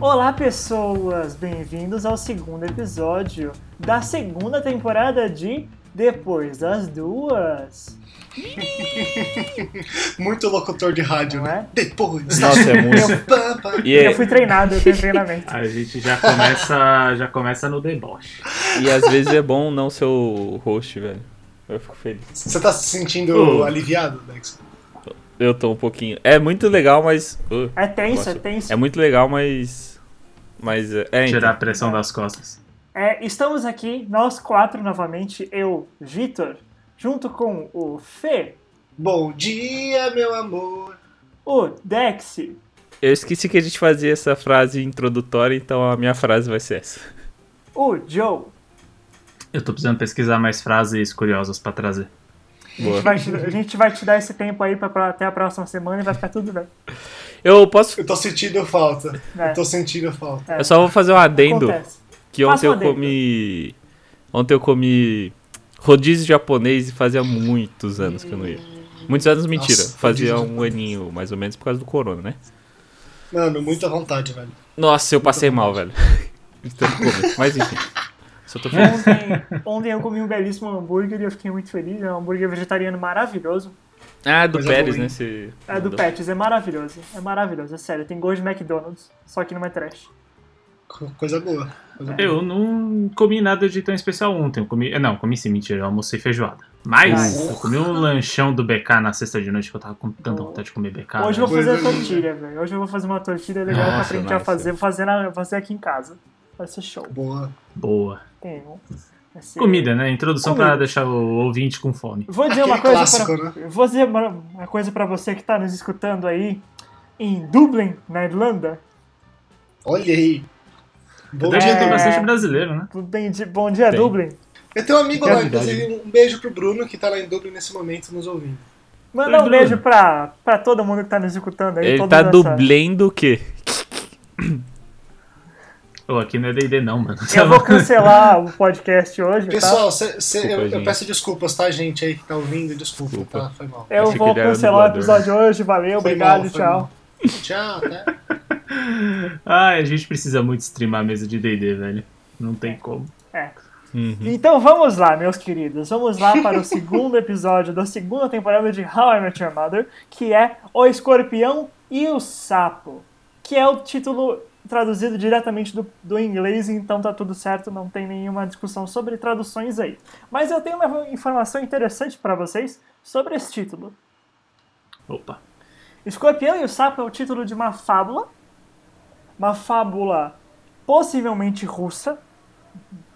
Olá, pessoas! Bem-vindos ao segundo episódio da segunda temporada de Depois das Duas. Muito locutor de rádio, Não né? é? Depois. Nossa, é muito. E, Eu é- fui treinado, eu tenho treinamento. A gente já começa, já começa no deboche. e às vezes é bom não ser o host, velho. Eu fico feliz. Você tá se sentindo Uh. aliviado, Dex? Eu tô um pouquinho. É muito legal, mas. uh, É tenso, é tenso. é muito legal, mas. Mas. É, é, Tirar a então. pressão das costas. É, estamos aqui, nós quatro novamente, eu, Vitor, junto com o Fê, Bom dia, meu amor. o Dex, Eu esqueci que a gente fazia essa frase introdutória, então a minha frase vai ser essa. o Joe. Eu tô precisando pesquisar mais frases curiosas pra trazer. A gente, vai te, a gente vai te dar esse tempo aí pra, pra- até a próxima semana e vai ficar tudo bem. Eu posso. Eu tô sentindo falta. É. Eu tô sentindo falta. É, Eu só vou fazer um adendo. acontece. Que ontem um eu adendo. comi. Ontem eu comi rodízio japonês e fazia muitos anos que eu não ia. Muitos anos, mentira. Nossa, fazia um aninho, mais ou menos, por causa do corona, né? Mano, muita vontade, velho. Nossa, eu passei mal, velho. Mas enfim. Só tô feliz. Ontem, ontem eu comi um belíssimo hambúrguer e eu fiquei muito feliz. É um hambúrguer vegetariano maravilhoso. Ah, do Coisa Pérez, né? Você É do. Pets, é maravilhoso. É maravilhoso, é sério. Tem gosto de McDonald's, só que não é trash. Co- Coisa boa. Coisa boa. Eu não comi nada de tão especial ontem. Eu comi. Não, comi sim, mentira. Eu almocei feijoada. Mas Nice. eu comi um lanchão do BK na sexta de noite que eu tava com tanta vontade de comer BK. Hoje eu vou né? fazer Coisa tortilha, velho. Hoje eu vou fazer uma tortilha legal pra Nossa, aprender a fazer. Vou fazer, na, vou fazer aqui em casa. Vai ser show. Boa. Boa. Tem, ser- Comida, né? Introdução Comida. pra deixar o ouvinte com fome. Vou dizer Aquele uma coisa clássico, pra, né? Vou dizer uma, uma coisa pra você que tá nos escutando aí em Dublin, na Irlanda. Olha aí. Bom Deve dia, ter É. Dublin. bastante brasileiro, né? Bom dia, Tem. Dublin. Eu tenho um amigo É lá, inclusive, um beijo pro Bruno, que tá lá em Dublin nesse momento nos ouvindo. Manda Oi, um beijo pra, pra todo mundo que tá nos escutando aí. Ele tá dublendo o quê? Ô, aqui não é DD não, mano. Eu vou cancelar o podcast hoje, tá? Pessoal, cê- cê- Desculpa, eu, eu peço desculpas, tá, gente aí que tá ouvindo? Desculpa, Desculpa. tá? Foi mal. Eu vou cancelar o episódio hoje. Valeu, Foi obrigado, mal, tchau. mal. Tchau, até. Ai, a gente precisa muito streamar a mesa de DD, velho. Não tem como. É. Uhum. Então vamos lá, meus queridos. Vamos lá para o segundo episódio da segunda temporada de How I Met Your Mother, que é O Escorpião e o Sapo. Que é o título traduzido diretamente do, do inglês, então tá tudo certo, não tem nenhuma discussão sobre traduções aí. Mas eu tenho uma informação interessante para vocês sobre esse título. Opa. Escorpião e o Sapo é o título de uma fábula, uma fábula possivelmente russa.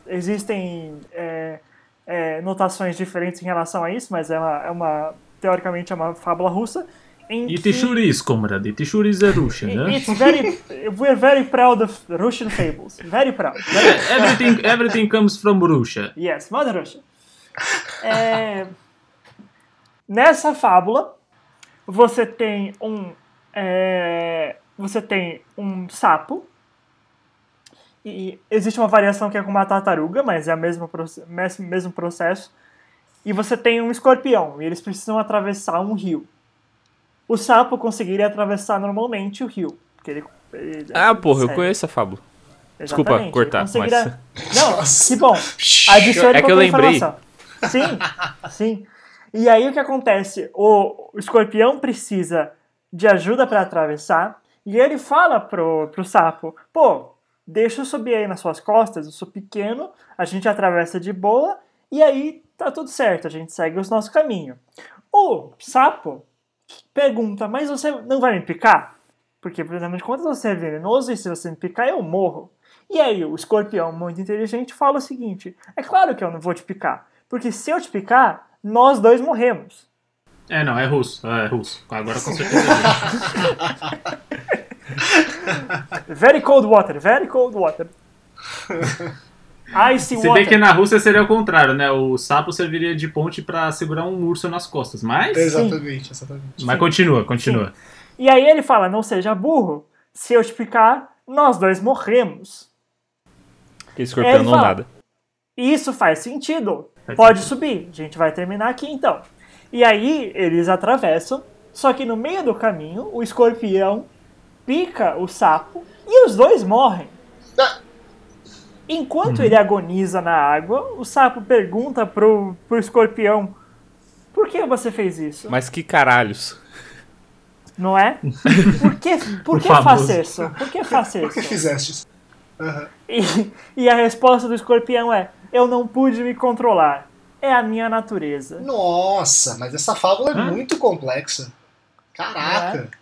Existem é, é, notações diferentes em relação a isso, mas é uma, é uma teoricamente é uma fábula russa. Em E que- Tishuris, comrade. Tishuris é Russian, né? It's very, we're very proud of Russian fables. Very proud. Very Everything, everything comes from Russia. Yes, Mother Russia. É, Nessa fábula, você tem um. é, Você tem um sapo. E existe uma variação que é com uma tartaruga, mas é o mesmo, mesmo processo. E você tem um escorpião, e eles precisam atravessar um rio. O sapo conseguiria atravessar normalmente o rio. Porque ele, ele- Ah, porra, eu Sério. conheço a fábula. Exatamente, Desculpa cortar, conseguiria- Não, Nossa. que bom. Adicione É que eu lembrei. informação. Sim, sim. E aí o que acontece? O, o escorpião precisa de ajuda para atravessar e ele fala pro, pro sapo: pô, deixa eu subir aí nas suas costas, eu sou pequeno, a gente atravessa de boa e aí tá tudo certo, a gente segue o nosso caminho. O sapo pergunta: mas você não vai me picar? Porque, afinal de contas, você é venenoso e se você me picar, eu morro. E aí, o escorpião, muito inteligente, fala o seguinte: é claro que eu não vou te picar, porque se eu te picar, nós dois morremos. É, não, é russo. É russo. Agora com certeza é russo. Very cold water, very cold water. Icy Se water. bem que na Rússia seria o contrário, né? O sapo serviria de ponte pra segurar um urso nas costas. Mas. Exatamente, exatamente. Mas continua, continua. E aí ele fala: não seja burro, se eu te picar, nós dois morremos. Porque escorpião Ele não fala- nada. Isso faz sentido. Faz Pode sentido. subir. A gente vai terminar aqui então. E aí eles atravessam, só que no meio do caminho o escorpião pica o sapo e os dois morrem. Ah. Enquanto ele agoniza na água, o sapo pergunta pro, pro escorpião: Por que você fez isso? Mas que caralhos. Não é? Por que, por que faz famoso. isso? Por que faz Por que isso? fizeste isso? Aham. E, e a resposta do escorpião é: Eu não pude me controlar. É a minha natureza. Nossa, mas essa fábula é Hã? muito complexa. Caraca.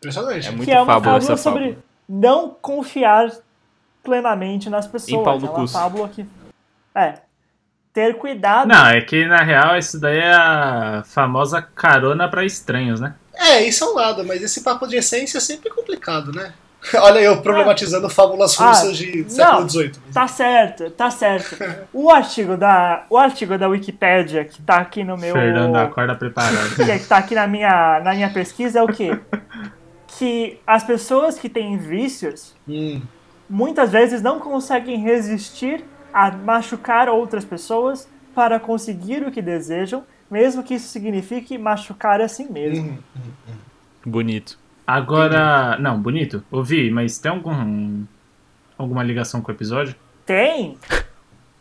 Impressionante. É muito que é uma fábula fábula sobre fábula. não confiar plenamente nas pessoas. Em pau no é uma cu. fábula que. É. Ter cuidado. Não, é que na real isso daí é a famosa carona pra estranhos, né? É, isso é um lado, mas esse papo de essência é sempre complicado, né? Olha eu problematizando fábulas Ah, russas de século. XVIII. Tá certo, tá certo. O artigo da, o artigo da Wikipédia que tá aqui no meu. Fernando acorda preparado. que tá aqui na minha, na minha pesquisa é o quê? Que as pessoas que têm vícios Hum, muitas vezes não conseguem resistir a machucar outras pessoas para conseguir o que desejam, mesmo que isso signifique machucar a si mesmo. hum. Bonito. Agora, não, bonito, ouvi, mas tem algum alguma ligação com o episódio? Tem,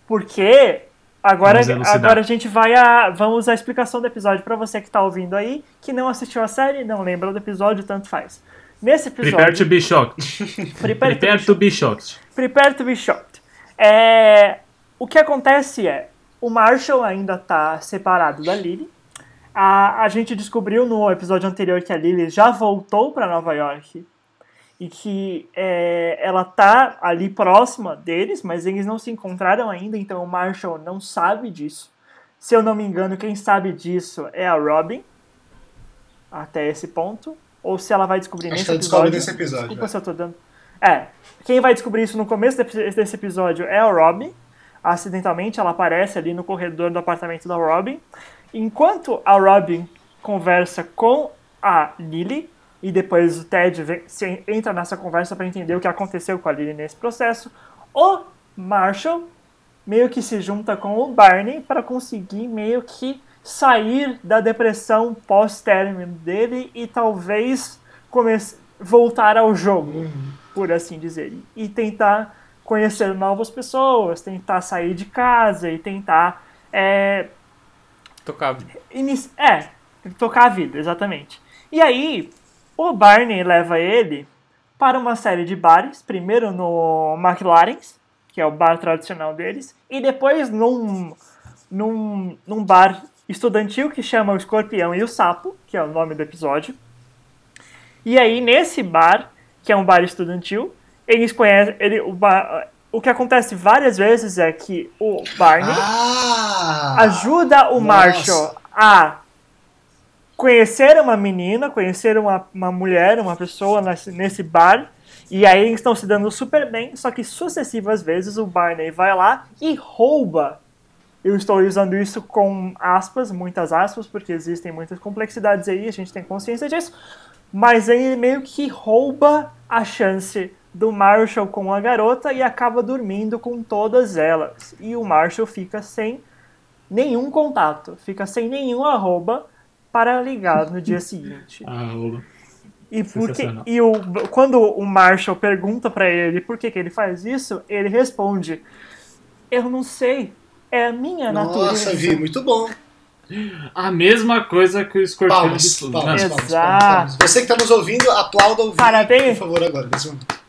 porque agora, agora a gente vai a vamos à explicação do episódio para você que tá ouvindo aí, que não assistiu a série, não lembra do episódio, tanto faz. Nesse Prepare to episódio, be shocked. prepare to be Prepare to be shocked. Prepare to be shocked. É, o que acontece é, o Marshall ainda tá separado da Lily. A, a gente descobriu no episódio anterior que a Lily já voltou para Nova York e que é, ela tá ali próxima deles, mas eles não se encontraram ainda, então o Marshall não sabe disso. Se eu não me engano, quem sabe disso é a Robin, até esse ponto. Ou se ela vai descobrir Acho nesse ela descobre episódio. nesse episódio. Desculpa é. se eu tô dando. É. Quem vai descobrir isso no começo desse desse episódio é a Robin. Acidentalmente, ela aparece ali no corredor do apartamento da Robin. Enquanto a Robin conversa com a Lily, e depois o Ted vem- se- entra nessa conversa para entender o que aconteceu com a Lily nesse processo, o Marshall meio que se junta com o Barney para conseguir meio que sair da depressão pós-término dele e talvez voltar ao jogo, por assim dizer, e tentar conhecer novas pessoas, tentar sair de casa e tentar é, Tocava. Inici- É, tocar a vida, exatamente. E aí, o Barney leva ele para uma série de bares, primeiro no McLaren's, que é o bar tradicional deles, e depois num, num, num bar estudantil que chama o Escorpião e o Sapo, que é o nome do episódio. E aí, nesse bar, que é um bar estudantil, eles conhecem. Ele, o, bar, o que acontece várias vezes é que o Barney Ah! ajuda o Nossa. Marshall a conhecer uma menina, conhecer uma, uma mulher, uma pessoa nesse, nesse bar. E aí eles estão se dando super bem, só que sucessivas vezes o Barney vai lá e rouba. Eu estou usando isso com aspas, muitas aspas, porque existem muitas complexidades aí, a gente tem consciência disso. Mas ele meio que rouba a chance do Marshall com a garota e acaba dormindo com todas elas. E o Marshall fica sem nenhum contato, fica sem nenhum arroba para ligar no dia seguinte. Ah, E, porque, e o, quando o Marshall pergunta pra ele por que, que ele faz isso, ele responde: Eu não sei, é a minha natureza. Nossa, Vi, muito bom. A mesma coisa que o escorpião Palmas, de tudo. palmas, Não, palmas, palmas, palmas. Você que está nos ouvindo, aplauda o Vi, Parabéns. por favor, agora. nesse momento.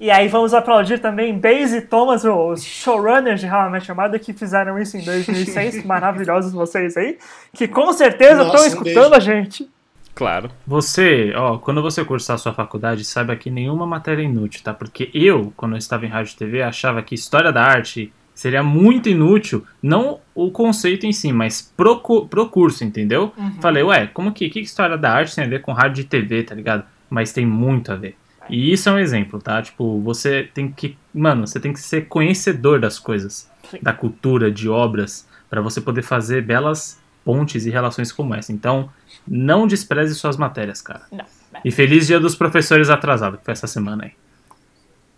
E aí vamos aplaudir também Baze e Thomas, os showrunners de How I Met Your Mother, que fizeram isso em 2006. Maravilhosos vocês aí, que com certeza Nossa, estão um escutando beijo. a gente. Claro. Você, ó, quando você cursar a sua faculdade, saiba que nenhuma matéria é inútil, tá? Porque eu, quando eu estava em rádio e TV, achava que história da arte seria muito inútil, não o conceito em si, mas pro, pro curso, entendeu? Falei, ué, como que, que história da arte tem a ver com rádio e TV, tá ligado? Mas tem muito a ver. E isso é um exemplo, tá? Tipo, você tem que. Mano, você tem que ser conhecedor das coisas, Sim. da cultura, de obras, pra você poder fazer belas pontes e relações como essa. Então, não despreze suas matérias, cara. Não. E feliz dia dos professores atrasados, que foi essa semana aí.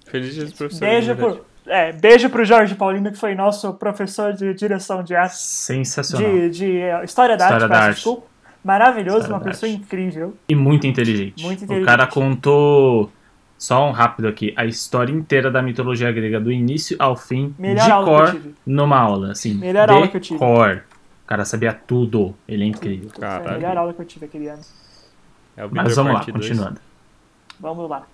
Feliz dia dos professores. Beijo verdade. por, É, beijo pro Jorge Paulino, que foi nosso professor de direção de arte. Sensacional. De, de História da História Arte, da peço Arte. desculpa. Maravilhoso, História uma pessoa Arte. incrível. E muito inteligente. Muito O inteligente. cara contou, só um rápido aqui, a história inteira da mitologia grega, do início ao fim, Melhor de aula que eu cor, tive. numa aula, assim. Melhor de aula que eu tive. cor. O cara sabia tudo. Ele é incrível. Foi a Caralho. melhor aula que eu tive aquele ano. É o Mas vamos lá, Part 2. continuando. Vamos lá.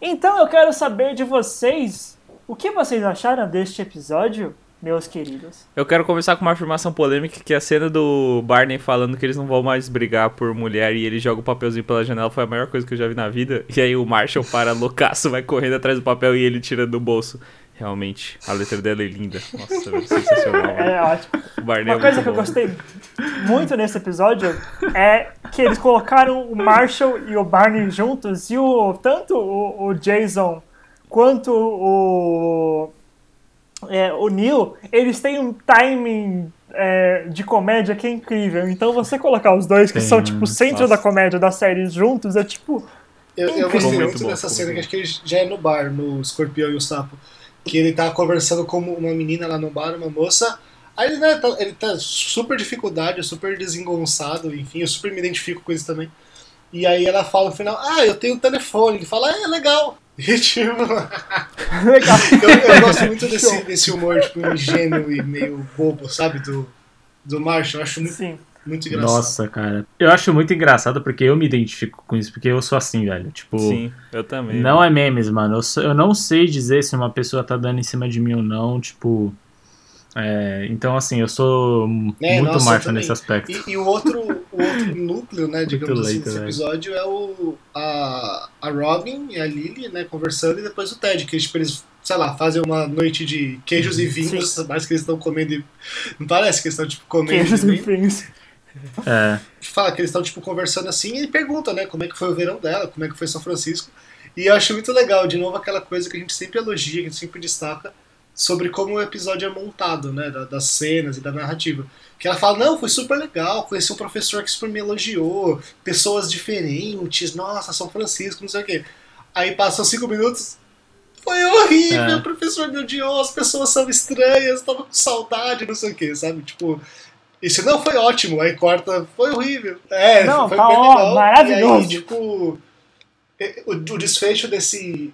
Então eu quero saber de vocês o que vocês acharam deste episódio, meus queridos. Eu quero começar com uma afirmação polêmica que a cena do Barney falando que eles não vão mais brigar por mulher e ele joga o papelzinho pela janela foi a maior coisa que eu já vi na vida. E aí o Marshall para loucaço, vai correndo atrás do papel e ele tira do bolso. Realmente, a letra dela é linda. Nossa, velho, sensacional. É ótimo. É Uma coisa muito que eu bom. gostei muito nesse episódio é que eles colocaram o Marshall e o Barney juntos e o tanto o, o Jason quanto o é, o Neil, eles têm um timing é, de comédia que é incrível. Então você colocar os dois que Tem, são tipo o centro nossa. da comédia da série juntos é tipo Eu, eu Incrível. gostei Muito muito bom, dessa ficou cena, que acho que ele já é no bar, no Escorpião e o Sapo. Que ele tá conversando com uma menina lá no bar, uma moça. Aí ele, né, tá, ele tá super dificuldade, super desengonçado, enfim, eu super me identifico com isso também. E aí ela fala no final, ah, eu tenho um telefone. Ele fala, ah, é legal. E tipo, legal. eu, eu gosto muito desse, desse humor, tipo, ingênuo e meio bobo, sabe? Do, do Marshall. Eu acho muito, Sim. muito engraçado. Nossa, cara. Eu acho muito engraçado porque eu me identifico com isso, porque eu sou assim, velho. Tipo, Sim, eu também. não é memes, mano. Eu, sou- eu não sei dizer se uma pessoa tá dando em cima de mim ou não, tipo. É, então, assim, eu sou É, muito nossa, macho nesse aspecto. E, e o, outro, o outro núcleo, né, digamos assim, desse velho. episódio é o, a, a Robin e a Lily, né, conversando, e depois o Ted, que tipo, eles, sei lá, fazem uma noite de queijos e vinhos, mais que eles estão comendo e... Não parece que eles estão, tipo, comendo Queijos e vinho. fins. É, Fala que eles estão, tipo, conversando assim, e pergunta, né, como é que foi o verão dela, como é que foi São Francisco. E eu acho muito legal, de novo, aquela coisa que a gente sempre elogia, que a gente sempre destaca, sobre como o episódio é montado, né, da- das cenas e da narrativa. Que ela fala, não, foi super legal, conheci um professor que super me elogiou, pessoas diferentes, nossa, São Francisco, não sei o quê. Aí passam cinco minutos, foi horrível, É. o professor me odiou, as pessoas são estranhas, tava com saudade, não sei o quê, sabe? Tipo, isso não foi ótimo, aí corta, foi horrível. É, Não, foi tá bem ó, legal. maravilhoso. E aí, tipo, o, o desfecho desse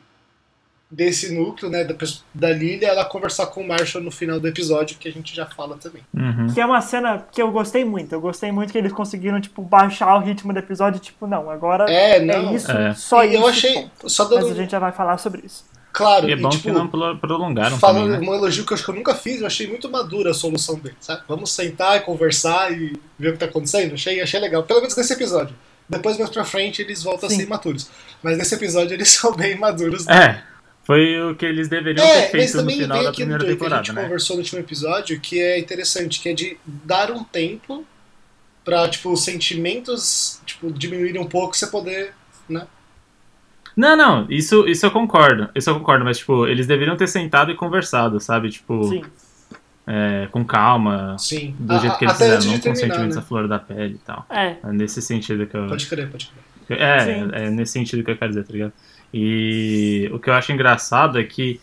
desse núcleo, né, da, da Lilia, ela conversar com o Marshall no final do episódio, que a gente já fala também. uhum. Que é uma cena que eu gostei muito. Eu gostei muito que eles conseguiram, tipo, baixar o ritmo do episódio. Tipo, não, agora É, é, não. isso, É. só e isso. eu achei, só Mas dando a gente já vai falar sobre isso. claro, E é bom tipo, que não pro- prolongaram falando também, né? um elogio que eu acho que eu nunca fiz, eu achei muito madura a solução dele, sabe? Vamos sentar e conversar e ver o que tá acontecendo. Achei, achei legal, pelo menos nesse episódio. Depois, mais pra frente, eles voltam a Sim. ser imaturos. Mas nesse episódio eles são bem maduros. É, foi o que eles deveriam ter É, mas feito no final da primeira que a temporada, gente né? conversou no último episódio, que é interessante, que é de dar um tempo pra, tipo, os sentimentos, tipo, diminuírem um pouco, você poder, né? Não, não, isso, isso eu concordo. Isso eu concordo, mas, tipo, eles deveriam ter sentado e conversado, sabe? Tipo, Sim. é, com calma, Sim. do A- jeito que eles fizeram, não com sentimentos né? à flor da pele e tal. É. É nesse sentido que eu. Pode crer, pode crer. É, Sim. é nesse sentido que eu quero dizer, tá ligado? E o que eu acho engraçado é que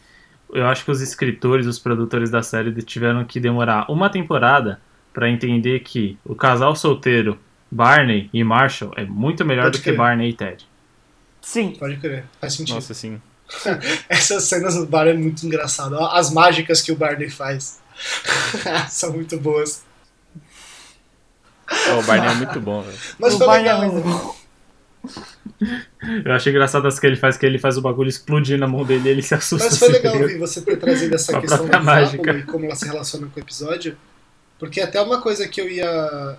eu acho que os escritores, os produtores da série tiveram que demorar uma temporada pra entender que o casal solteiro Barney e Marshall é muito melhor Pode do que. Barney e Ted. Sim. Pode crer. Faz sentido. Nossa, sim. Essas cenas do bar é muito engraçado. As mágicas que o Barney faz. São muito boas. Ó, o Barney é muito bom, velho. Mas o foi Barney é legal. muito bom. Eu acho engraçado as que ele faz, que ele faz o bagulho explodir na mão dele e ele se assusta. Mas foi assim, legal tá ligado? ouvir você ter trazido essa A questão da mágica. e como ela se relaciona com o episódio. Porque até uma coisa que eu ia.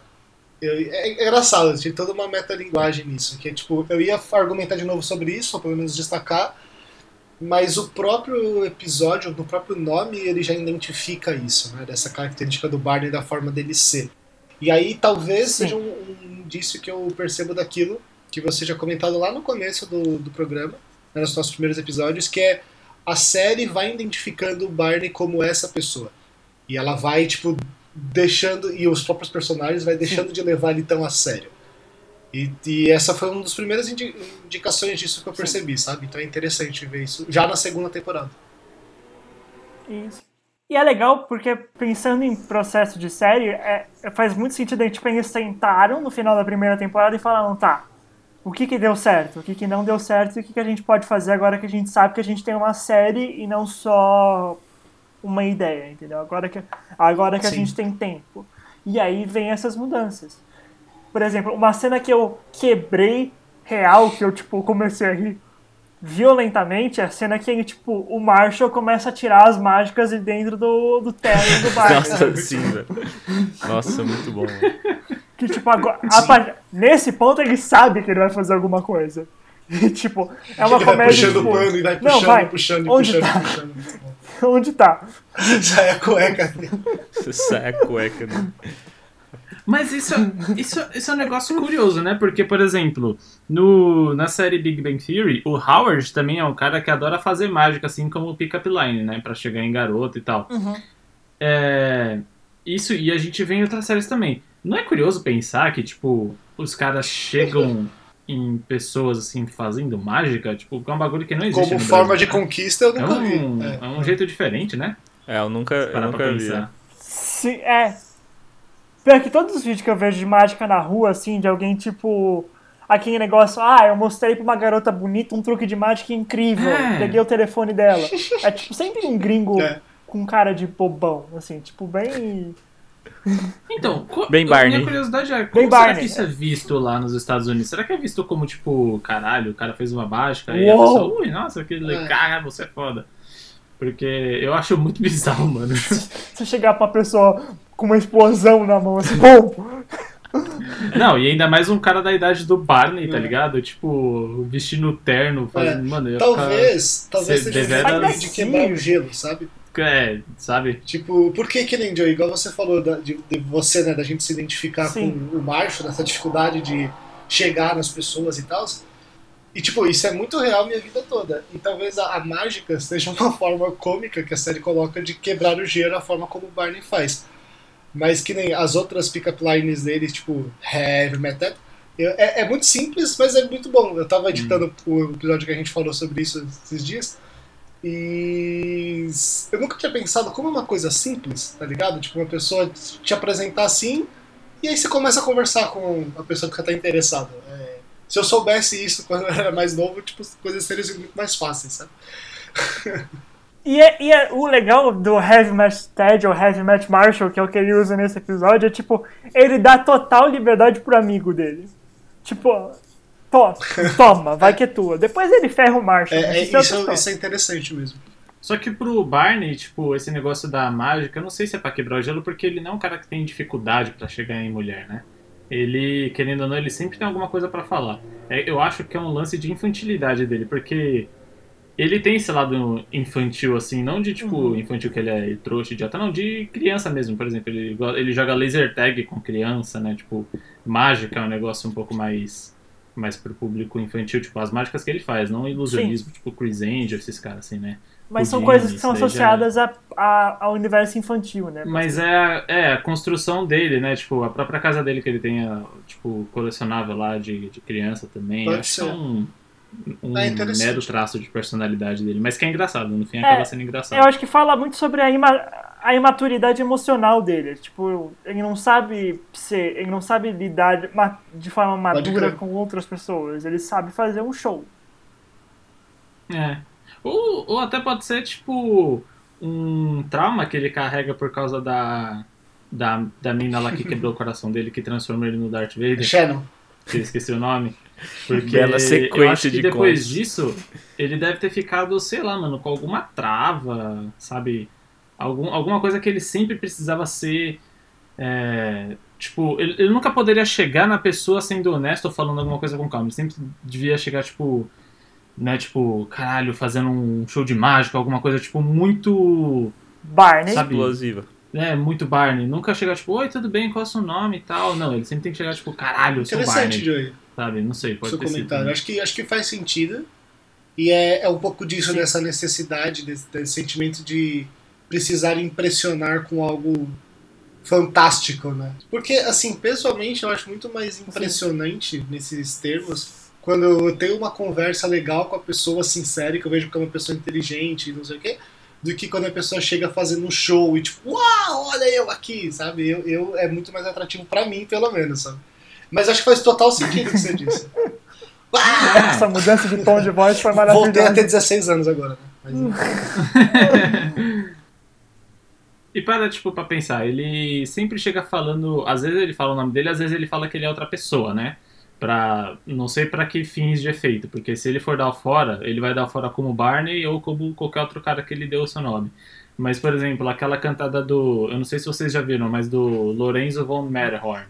eu- é é engraçado, tem toda uma metalinguagem nisso. Que é tipo, eu ia argumentar de novo sobre isso, ou pelo menos destacar, mas o próprio episódio, no próprio nome, ele já identifica isso, né? Dessa característica do Barney da forma dele ser. E aí talvez Sim. seja um, um indício que eu percebo daquilo que você já comentado lá no começo do, do programa, né, nos nossos primeiros episódios, que é a série vai identificando o Barney como essa pessoa. E ela vai, tipo, deixando. E os próprios personagens vai deixando de levar ele tão a sério. E, e essa foi uma das primeiras indi- indicações disso que eu percebi, sabe? Então é interessante ver isso já na segunda temporada. Isso. E é legal porque, pensando em processo de série, é, faz muito sentido a gente eles sentaram no final da primeira temporada e falaram, tá, o que que deu certo, o que que não deu certo e o que que a gente pode fazer agora que a gente sabe que a gente tem uma série e não só uma ideia, entendeu? Agora que, agora que a gente tem tempo. E aí vem essas mudanças. Por exemplo, uma cena que eu quebrei real, que eu, tipo, comecei a rir violentamente, é a cena que, tipo, o Marshall começa a tirar as mágicas de dentro do, do terno do bar. Nossa, sim, velho. Nossa, muito bom. Que, tipo, agora, a, nesse ponto ele sabe que ele vai fazer alguma coisa. E, tipo, é uma Ele comédia. vai puxando tipo, o pano e vai não, puxando, vai. puxando, Onde puxando, tá? puxando. Onde tá? Sai a cueca sai a cueca. Né? Mas isso, isso, isso é um negócio curioso, né? Porque, por exemplo, no, na série Big Bang Theory, o Howard também é um cara que adora fazer mágica, assim como o Pick-up Line, né? Pra chegar em garoto e tal. Uhum. É, isso, e a gente vê em outras séries também. Não é curioso pensar que, tipo, os caras chegam em pessoas, assim, fazendo mágica? Tipo, é um bagulho que não existe Como no forma Brasil, de né? conquista, eu É nunca um, vi. É. é um jeito diferente, né? É, eu nunca, eu nunca vi. pensar. Sim, é. Pior que todos os vídeos que eu vejo de mágica na rua, assim, de alguém tipo. Aquele negócio, ah, eu mostrei pra uma garota bonita um truque de mágica incrível. É. Peguei o telefone dela. É tipo sempre um gringo É. com cara de bobão, assim, tipo, bem. Então, Bem a Barney. minha curiosidade é, como Bem será Barney, que isso é visto lá nos Estados Unidos? Será que é visto como, tipo, caralho, o cara fez uma mágica e a pessoa, ui, nossa, que legal, É. cara, você é foda. Porque eu acho muito bizarro, mano. Se chegar pra uma pessoa com uma explosão na mão, assim, bom. Não, e ainda mais um cara da idade do Barney, tá É. ligado? Tipo, vestindo terno, fazendo, mano, eu ia Talvez, talvez Cê seja devera- meio de quebrar o gelo, sabe? É, sabe? Tipo, por que que nem Joey? Igual você falou da- de, de você, né, da gente se identificar Sim. com o macho, nessa dificuldade de chegar nas pessoas e tal. E, tipo, isso é muito real minha vida toda. E talvez a, a mágica seja uma forma cômica que a série coloca de quebrar o gelo, a forma como o Barney faz. Mas que nem as outras pick-up lines dele, tipo, heavy metal, eu- é, é muito simples, mas é muito bom. Eu tava editando o episódio que a gente falou sobre isso esses dias. E eu nunca tinha pensado como é uma coisa simples, tá ligado? Tipo, uma pessoa te apresentar assim, e aí você começa a conversar com a pessoa que tá interessada. É, se eu soubesse isso quando eu era mais novo, tipo, as coisas seriam muito mais fáceis, sabe? E, é, e é- o legal do Heavy Match Ted ou Heavy Match Marshall, que é o que ele usa nesse episódio, é tipo, ele dá total liberdade pro amigo dele. Tipo, to, toma, vai que é tua. Depois ele ferra o Marshall. É, é- isso é isso, é interessante mesmo. Só que pro Barney, tipo, esse negócio da mágica, eu não sei se é pra quebrar o gelo, porque ele não é um cara que tem dificuldade pra chegar em mulher, né? Ele, querendo ou não, ele sempre tem alguma coisa pra falar. É, eu acho que é um lance de infantilidade dele, porque ele tem esse lado infantil, assim, não de tipo Uhum. infantil que ele é trouxa, idiota, não, de criança mesmo, por exemplo. Ele, ele joga laser tag com criança, né? Tipo, mágica é um negócio um pouco mais. Mais pro público infantil, tipo, as mágicas que ele faz, não ilusionismo, tipo Chris Angel, esses caras assim, né? Mas são Houdini, coisas que são já- associadas a, a- ao universo infantil, né? Mas é, a- é a construção dele, né? Tipo, a própria casa dele que ele tem, tipo, colecionável lá de, de criança também. Pode Acho ser. que é um, um É mero traço de personalidade dele. Mas que é engraçado, no fim É, acaba sendo engraçado. Eu acho que fala muito sobre a, ima- a imaturidade emocional dele. Tipo, ele não sabe ser, ele não sabe lidar de, ma- de forma madura com outras pessoas. Ele sabe fazer um show. É. Ou, ou até pode ser, tipo, um trauma que ele carrega por causa da, da, da mina lá que quebrou o coração dele, que transformou ele no Darth Vader. Shannon. que eu esqueci o nome. Porque Bela sequência eu acho que de depois contos. disso, ele deve ter ficado, sei lá, mano, com alguma trava, sabe? Algum, alguma coisa que ele sempre precisava ser. é, tipo, ele, ele nunca poderia chegar na pessoa sendo honesto ou falando alguma coisa com calma. Ele sempre devia chegar, tipo. Né, tipo, caralho, fazendo um show de mágica, alguma coisa, tipo, muito. Barney. Sabe? Explosiva. É, muito Barney. Nunca chegar, tipo, oi, tudo bem, qual é o seu nome e tal. Não, ele sempre tem que chegar, tipo, caralho, eu sou Interessante, Barney. Joey, Sabe? Não sei, pode seu ter sido. comentário. né? Acho que, acho que faz sentido. E é, é um pouco disso, Sim. dessa necessidade, desse, desse sentimento de precisar impressionar com algo fantástico, né? Porque, assim, pessoalmente, eu acho muito mais impressionante nesses termos quando eu tenho uma conversa legal com a pessoa sincera, que eu vejo que é uma pessoa inteligente e não sei o quê, do que quando a pessoa chega fazendo um show e tipo, uau, olha eu aqui, sabe? Eu, eu é muito mais atrativo pra mim, pelo menos, sabe? Mas acho que faz total sentido o que você disse. Ah! Essa mudança de tom de voz foi maravilhosa. Voltei a ter 16 anos agora, né? Mas, E para, tipo, pra pensar, ele sempre chega falando. Às vezes ele fala o nome dele, às vezes ele fala que ele é outra pessoa, né? Pra. Não sei para que fins de efeito, porque se ele for dar fora, ele vai dar fora como Barney ou como qualquer outro cara que ele deu o seu nome. Mas, por exemplo, aquela cantada do. Eu não sei se vocês já viram, mas do Lorenzo von Matterhorn.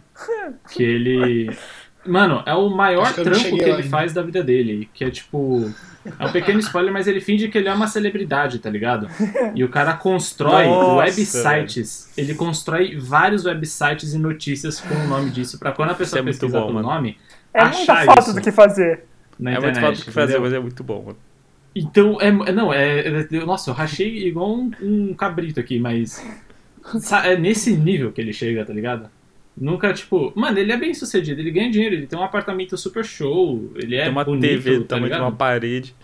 Que ele. Mano, é o maior que trampo que ele ainda. faz da vida dele. Que é tipo. É um pequeno spoiler, mas ele finge que ele é uma celebridade, tá ligado? E o cara constrói Nossa, websites. Ele constrói vários websites e notícias com o nome disso, pra quando a pessoa é pesquisar bom, pelo mano. nome, É muita foto isso do que fazer. na é internet. muito fácil do que fazer, entendeu? mas é muito bom, mano. Então, é, é- não, é, é- Nossa, eu rachei igual um, um cabrito aqui, mas. É nesse nível que ele chega, tá ligado? Nunca, tipo. Mano, ele é bem sucedido, ele ganha dinheiro, ele tem um apartamento super show, ele é Tem uma bonito, TV do tá tamanho de ligado? uma parede.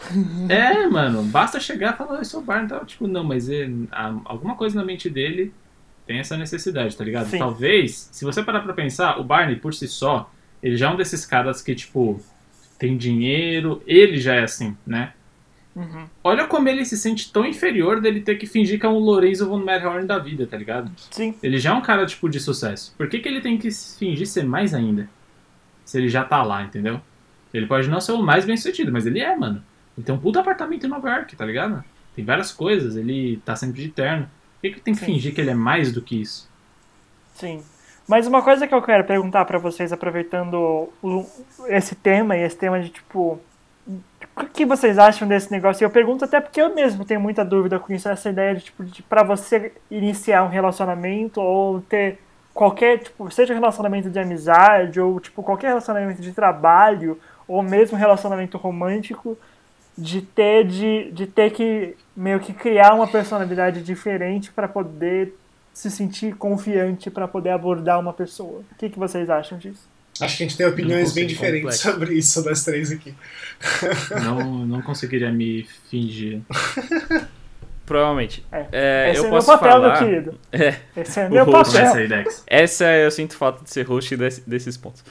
É, mano, basta chegar e falar, eu sou o Barney, então, tipo, não, mas a- alguma coisa na mente dele tem essa necessidade, tá ligado? Sim. Talvez, se você parar pra pensar, o Barney, por si só, ele já é um desses caras que, tipo, tem dinheiro, ele já é assim, né? Uhum. Olha como ele se sente tão inferior dele ter que fingir que é um Lorenzo von Matterhorn da vida, tá ligado? Sim. Ele já é um cara, tipo, de sucesso. Por que, que ele tem que fingir ser mais ainda? Se ele já tá lá, entendeu? Ele pode não ser o mais bem sucedido, mas ele é, mano. Ele tem um puta apartamento em Nova York, tá ligado? Tem várias coisas, ele tá sempre de terno. Por que, que tem que Sim. fingir que ele é mais do que isso? Sim. Mas uma coisa que eu quero perguntar pra vocês, aproveitando esse tema e esse tema de tipo. O que vocês acham desse negócio? Eu pergunto até porque eu mesmo tenho muita dúvida com isso, essa ideia de, tipo, de pra você iniciar um relacionamento ou ter qualquer, tipo, seja relacionamento de amizade ou, tipo, qualquer relacionamento de trabalho ou mesmo relacionamento romântico, de ter, de, de ter que meio que criar uma personalidade diferente pra poder se sentir confiante pra poder abordar uma pessoa. O que, que vocês acham disso? Acho que a gente tem opiniões bem diferentes complexo. sobre isso, das três aqui. Não, não conseguiria me fingir. Provavelmente. É. É, Esse eu é meu posso papel, falar... meu querido. É, Esse é O meu host, papel. Começa aí, Dex. essa eu sinto falta de ser host desse- desses pontos.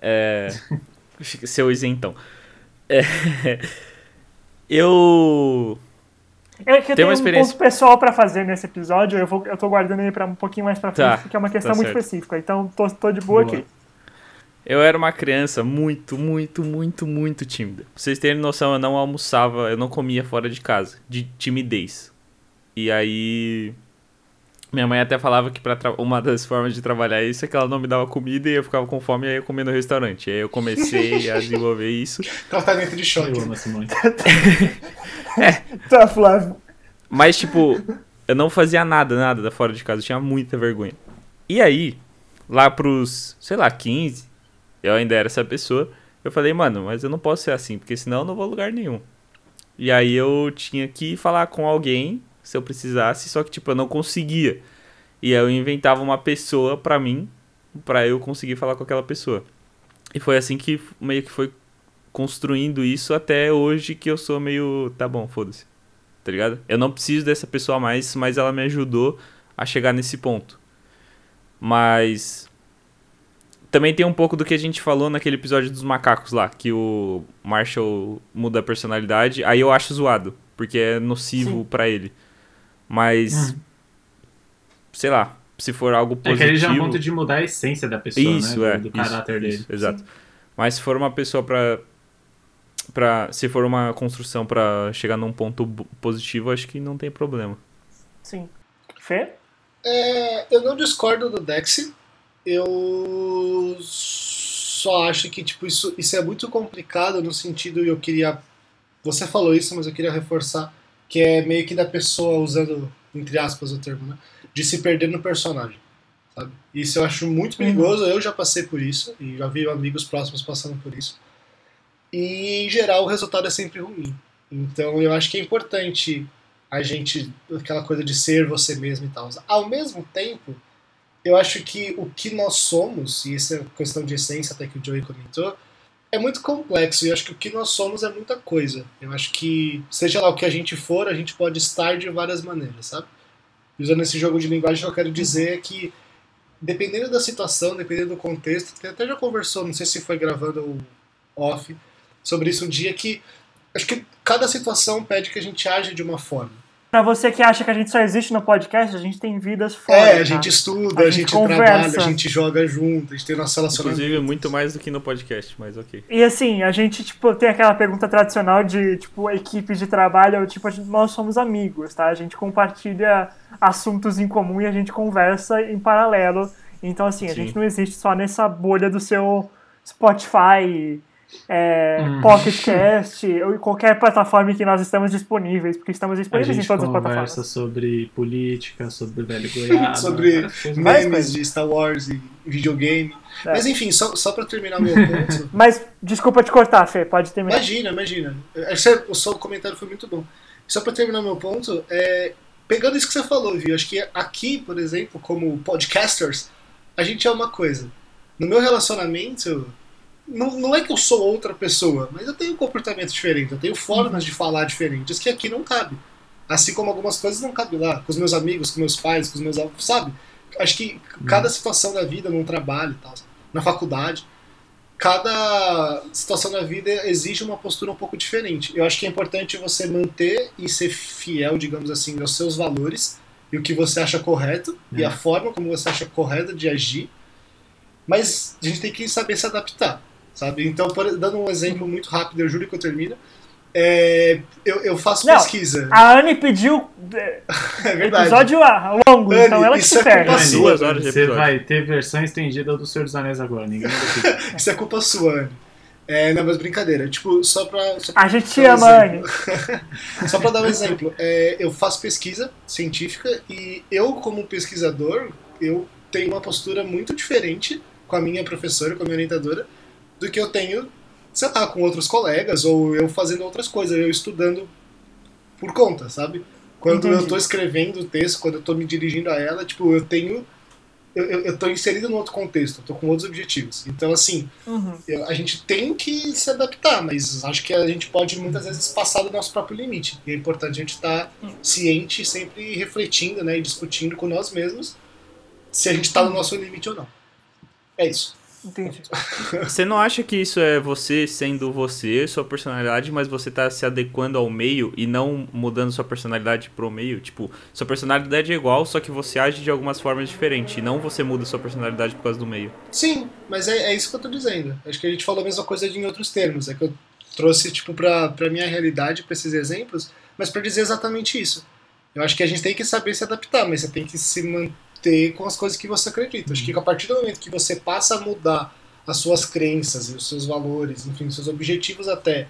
É, seu isentão. É, eu... É que Tem eu tenho uma um experiência- ponto pessoal pra fazer nesse episódio, eu, vou, eu tô guardando ele pra um pouquinho mais pra frente, Tá, porque é uma questão tá muito específica. Então tô, tô de boa, Boa. aqui. Eu era uma criança muito, muito, muito, muito tímida. Pra vocês terem noção, eu não almoçava, eu não comia fora de casa, de timidez. E aí. Minha mãe até falava que pra tra- uma das formas de trabalhar isso é que ela não me dava comida e eu ficava com fome e aí eu comia no restaurante. E aí eu comecei a desenvolver isso. Tratamento de choque. Eu amo a Simone. Tá, Flávio. Mas, tipo, eu não fazia nada, nada da fora de casa. Eu tinha muita vergonha. E aí, lá pros, sei lá, 15, eu ainda era essa pessoa. Eu falei, mano, mas eu não posso ser assim, porque senão eu não vou a lugar nenhum. E aí eu tinha que falar com alguém, se eu precisasse, só que, tipo, eu não conseguia. E aí eu inventava uma pessoa pra mim, pra eu conseguir falar com aquela pessoa. E foi assim que meio que foi construindo isso até hoje que eu sou meio, tá bom, foda-se tá ligado? Eu não preciso dessa pessoa mais, mas ela me ajudou a chegar nesse ponto. Mas também tem um pouco do que a gente falou naquele episódio dos macacos lá, que o Marshall muda a personalidade, aí eu acho zoado, porque é nocivo Sim. pra ele. Mas sei lá, se for algo É positivo, que ele já é um ponto de mudar a essência da pessoa, isso, né? é. Do, do isso, caráter dele. isso, exato. Mas se for uma pessoa pra. pra se for uma construção pra chegar num ponto positivo, acho que não tem problema. Sim. Fê? É, eu não discordo do Dex. Eu só acho que tipo, isso, isso é muito complicado no sentido, e eu queria. Você falou isso, mas eu queria reforçar, que é meio que da pessoa, usando, entre aspas, o termo, né? De se perder no personagem. Sabe? Isso eu acho muito perigoso, eu já passei por isso, e já vi amigos próximos passando por isso. E em geral o resultado é sempre ruim. Então eu acho que é importante a gente, aquela coisa de ser você mesmo e tal. Ao mesmo tempo, eu acho que o que nós somos, e essa é questão de essência até que o Joey comentou, é muito complexo e acho que o que nós somos é muita coisa. Eu acho que, seja lá o que a gente for, a gente pode estar de várias maneiras, sabe? Usando esse jogo de linguagem, eu quero dizer é que, dependendo da situação, dependendo do contexto, até já conversou, não sei se foi gravando ou off, sobre isso um dia, que acho que cada situação pede que a gente age de uma forma. Pra você que acha que a gente só existe no podcast, a gente tem vidas fora. É, a tá? gente estuda, A a, gente gente, trabalha, conversa. a gente joga junto, a gente tem nosso relacionamento. Inclusive, muito mais do que no podcast, mas ok. E assim, a gente, tipo, tem aquela pergunta tradicional de, tipo, equipe de trabalho, tipo, a gente- nós somos amigos, tá? A gente compartilha assuntos em comum e a gente conversa em paralelo. Então, assim, a Sim. gente não existe só nessa bolha do seu Spotify, é, Hum. Pocket Cast, ou qualquer plataforma em que nós estamos disponíveis, porque estamos disponíveis em todas as conversa plataformas. sobre política, sobre velho goiaba, Sobre Memes de Star Wars e videogame. É. Mas enfim, só, só pra terminar meu ponto. Mas, desculpa te cortar, Fê, pode terminar. Imagina, imagina. Esse- O seu comentário foi muito bom. Só pra terminar meu ponto, é, pegando isso que você falou, viu? Acho que aqui, por exemplo, como podcasters, a gente é uma coisa. No meu relacionamento, não, não é que eu sou outra pessoa, mas eu tenho um comportamento diferente, eu tenho formas de falar diferentes que aqui não cabe. Assim como algumas coisas não cabem lá, com os meus amigos, com meus pais, com os meus avós, sabe? Acho que cada situação da vida, num trabalho e tal, na faculdade, cada situação da vida exige uma postura um pouco diferente. Eu acho que é importante você manter e ser fiel, digamos assim, aos seus valores e o que você acha correto e É. a forma como você acha correta de agir. Mas a gente tem que saber se adaptar, sabe? Então, por- dando um exemplo muito rápido, eu juro que eu termino. é, eu, eu faço Não, pesquisa. A Anne pediu é, É verdade. episódio longo, Anne, então ela que isso se é culpa perde. Sua, duas horas de Você vai ter versão estendida do Senhor dos Anéis agora, ninguém. Isso é culpa sua, Anne. É, não, mas brincadeira. Tipo, só pra. Só pra A gente te ama. Anne. Só para dar um exemplo, é, eu faço pesquisa científica e eu, como pesquisador, eu tenho uma postura muito diferente com a minha professora, com a minha orientadora, do que eu tenho, sei lá, com outros colegas ou eu fazendo outras coisas, eu estudando por conta, sabe? Quando eu Entendi. tô escrevendo o texto, quando eu tô me dirigindo a ela, tipo, eu tenho. Eu, eu, eu tô inserido num outro contexto, eu tô com outros objetivos. Então, assim, Uhum. eu- a gente tem que se adaptar, mas acho que a gente pode muitas vezes passar do nosso próprio limite. E é importante a gente estar ciente, sempre refletindo né, e discutindo com nós mesmos se a gente está no nosso limite ou não. É isso. Entendi. Você não acha que isso é você sendo você, sua personalidade, mas você tá se adequando ao meio e não mudando sua personalidade pro meio? Tipo, sua personalidade é igual, só que você age de algumas formas diferentes. E não você muda sua personalidade por causa do meio. Sim, mas é, é isso que eu tô dizendo. Acho que a gente falou a mesma coisa em outros termos. É que eu trouxe tipo pra, pra minha realidade, pra esses exemplos, mas pra dizer exatamente isso. Eu acho que a gente tem que saber se adaptar, mas você tem que se manter com as coisas que você acredita. Acho que a partir do momento que você passa a mudar as suas crenças e os seus valores, enfim, os seus objetivos até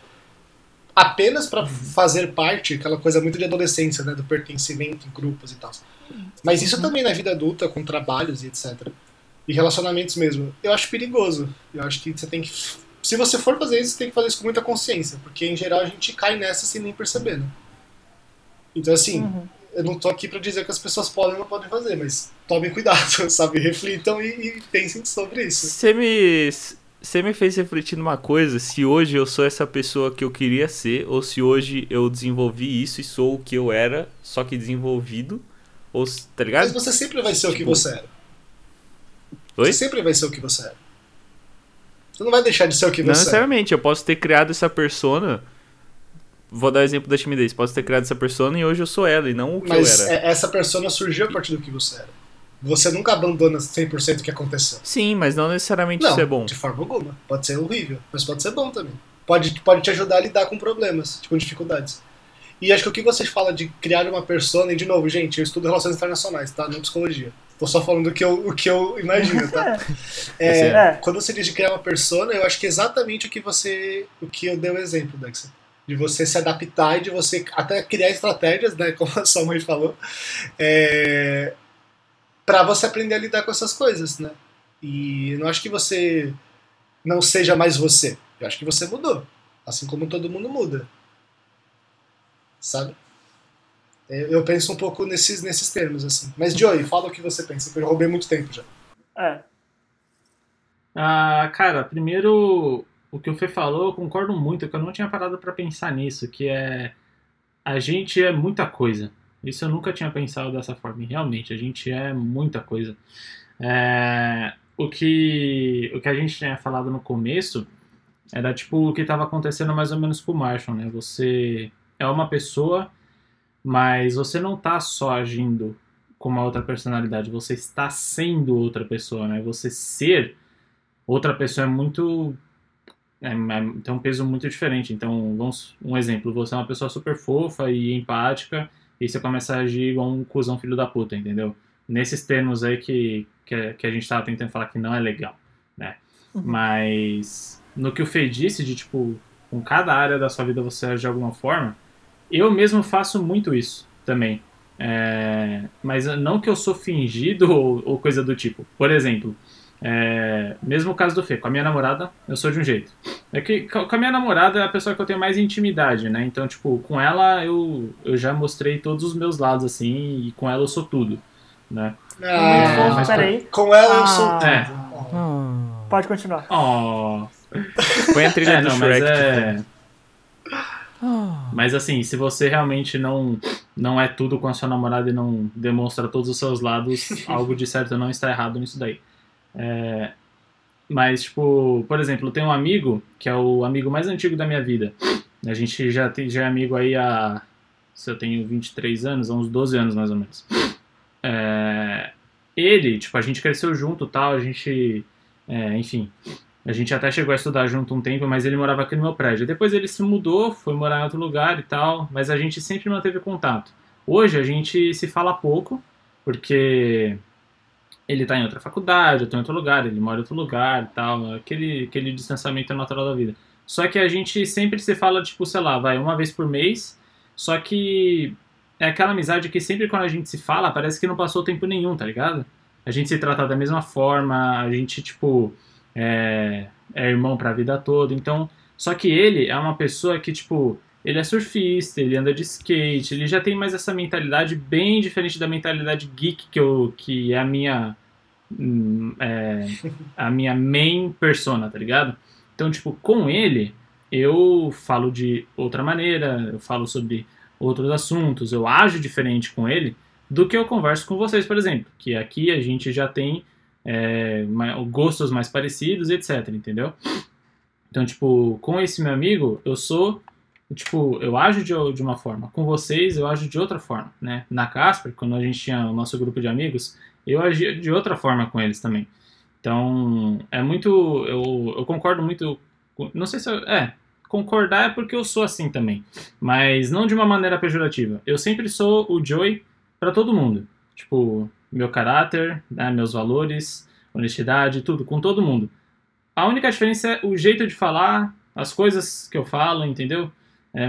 apenas para fazer parte, aquela coisa muito de adolescência, né, do pertencimento em grupos e tal. Mas isso também na vida adulta, com trabalhos e etc e relacionamentos mesmo. Eu acho perigoso. Eu acho que você tem que. Se você for fazer isso, você tem que fazer isso com muita consciência, porque em geral a gente cai nessa sem nem perceber, né? Então, assim, Uhum. Eu não tô aqui pra dizer que as pessoas podem ou não podem fazer, mas tomem cuidado, sabe? Reflitam e, e pensem sobre isso. Você me. Você me fez refletir numa coisa, se hoje eu sou essa pessoa que eu queria ser, ou se hoje eu desenvolvi isso e sou o que eu era, só que desenvolvido, ou, tá Mas ligado? você sempre vai ser o que Tipo, você era. Oi? Você sempre vai ser o que você era. Você não vai deixar de ser o que Não você é. necessariamente, eu posso ter criado essa persona. Vou dar o exemplo da timidez. Posso ter criado essa persona e hoje eu sou ela e não o que Mas eu era. é- essa persona surgiu a partir do que você era. Você nunca abandona 100% o que aconteceu. Sim, mas não necessariamente Não, isso é bom. de forma alguma. Pode ser horrível, mas pode ser bom também. Pode, pode te ajudar a lidar com problemas, com dificuldades. E acho que o que você fala de criar uma persona, e de novo, gente, eu estudo relações internacionais, tá? Não psicologia. Tô só falando o que eu, o que eu imagino, tá? É, É. Quando você diz de criar uma persona, eu acho que é exatamente o que você. o que eu dei o exemplo, Dexter. De você se adaptar e de você até criar estratégias, né? Como a sua mãe falou. É, para você aprender a lidar com essas coisas, né? E não acho que você não seja mais você. Eu acho que você mudou. Assim como todo mundo muda. Sabe? Eu penso um pouco nesses, nesses termos, assim. Mas, Joey, fala o que você pensa, que eu roubei muito tempo já. É. Ah, cara, primeiro o que o Fê falou, eu concordo muito, que eu não tinha parado para pensar nisso, que é a gente é muita coisa. Isso eu nunca tinha pensado dessa forma. E realmente, a gente é muita coisa. É, o, que, o que a gente tinha falado no começo era tipo o que estava acontecendo mais ou menos com o Marshall, né? Você é uma pessoa, mas você não está só agindo com uma outra personalidade, você está sendo outra pessoa, né? Você ser outra pessoa é muito é, é, tem um peso muito diferente. Então, vamos um exemplo, você é uma pessoa super fofa e empática e você começa a agir igual um cuzão filho da puta, entendeu? Nesses termos aí que, que, que a gente tava tentando falar que não é legal, né? Uhum. Mas no que o Fê disse de, tipo, com cada área da sua vida você age de alguma forma, eu mesmo faço muito isso também. É, mas não que eu sou fingido ou, ou coisa do tipo. Por exemplo, é, mesmo o caso do Fê, com a minha namorada, eu sou de um jeito. É que com a minha namorada é a pessoa que eu tenho mais intimidade, né? Então, tipo, com ela eu, eu já mostrei todos os meus lados, assim, e com ela eu sou tudo, né? Ah, é, mas peraí. Com ela eu sou ah. tudo. É. Pode continuar. Oh. Põe a trilha é, do não, Shrek. Mas, é... mas assim, se você realmente não, não é tudo com a sua namorada e não demonstra todos os seus lados, algo de certo não está errado nisso daí. É, mas, tipo, por exemplo, eu tenho um amigo que é o amigo mais antigo da minha vida. A gente já, tem, já é amigo aí há. Se eu tenho 23 anos, há uns 12 anos mais ou menos. É, ele, tipo, a gente cresceu junto tal, a gente. É, enfim. A gente até chegou a estudar junto um tempo, mas ele morava aqui no meu prédio. Depois ele se mudou, foi morar em outro lugar e tal, mas a gente sempre manteve contato. Hoje a gente se fala pouco, porque ele está em outra faculdade, eu estou em outro lugar, ele mora em outro lugar e tal, aquele, aquele distanciamento natural da vida. Só que a gente sempre se fala, tipo, sei lá, vai uma vez por mês, só que é aquela amizade que sempre quando a gente se fala, parece que não passou tempo nenhum, tá ligado? A gente se trata da mesma forma, a gente, tipo, é, é irmão pra vida toda, então... Só que ele é uma pessoa que, tipo, ele é surfista, ele anda de skate, ele já tem mais essa mentalidade bem diferente da mentalidade geek que, eu, que é a minha hum, é, a minha main persona, tá ligado? Então, tipo, com ele eu falo de outra maneira, eu falo sobre outros assuntos, eu ajo diferente com ele do que eu converso com vocês, por exemplo, que aqui a gente já tem é, gostos mais parecidos, etc, entendeu? Então, tipo, com esse meu amigo, eu sou tipo, eu ajo de, de uma forma, com vocês eu ajo de outra forma, né? Na Casper, quando a gente tinha o nosso grupo de amigos, eu agia de outra forma com eles também. Então, é muito, eu, eu concordo muito, não sei se eu, é, concordar é porque eu sou assim também, mas não de uma maneira pejorativa. Eu sempre sou o Joey para todo mundo. Tipo, meu caráter, né, meus valores, honestidade, tudo, com todo mundo. A única diferença é o jeito de falar, as coisas que eu falo, entendeu? É,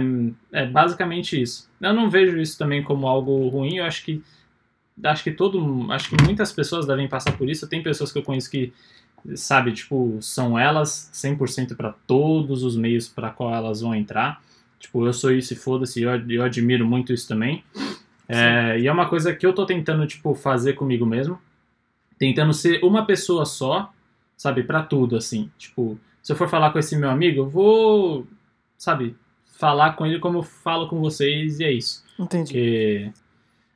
é basicamente isso. Eu não vejo isso também como algo ruim. Eu acho que acho que todo, acho que muitas pessoas devem passar por isso. Tem pessoas que eu conheço que sabe, tipo, são elas 100% para todos os meios para qual elas vão entrar. Tipo, eu sou isso e foda-se, eu, eu admiro muito isso também. É, e é uma coisa que eu tô tentando, tipo, fazer comigo mesmo. Tentando ser uma pessoa só, sabe, para tudo, assim. Tipo, se eu for falar com esse meu amigo, eu vou, sabe, falar com ele como eu falo com vocês e é isso. Entendi. Porque,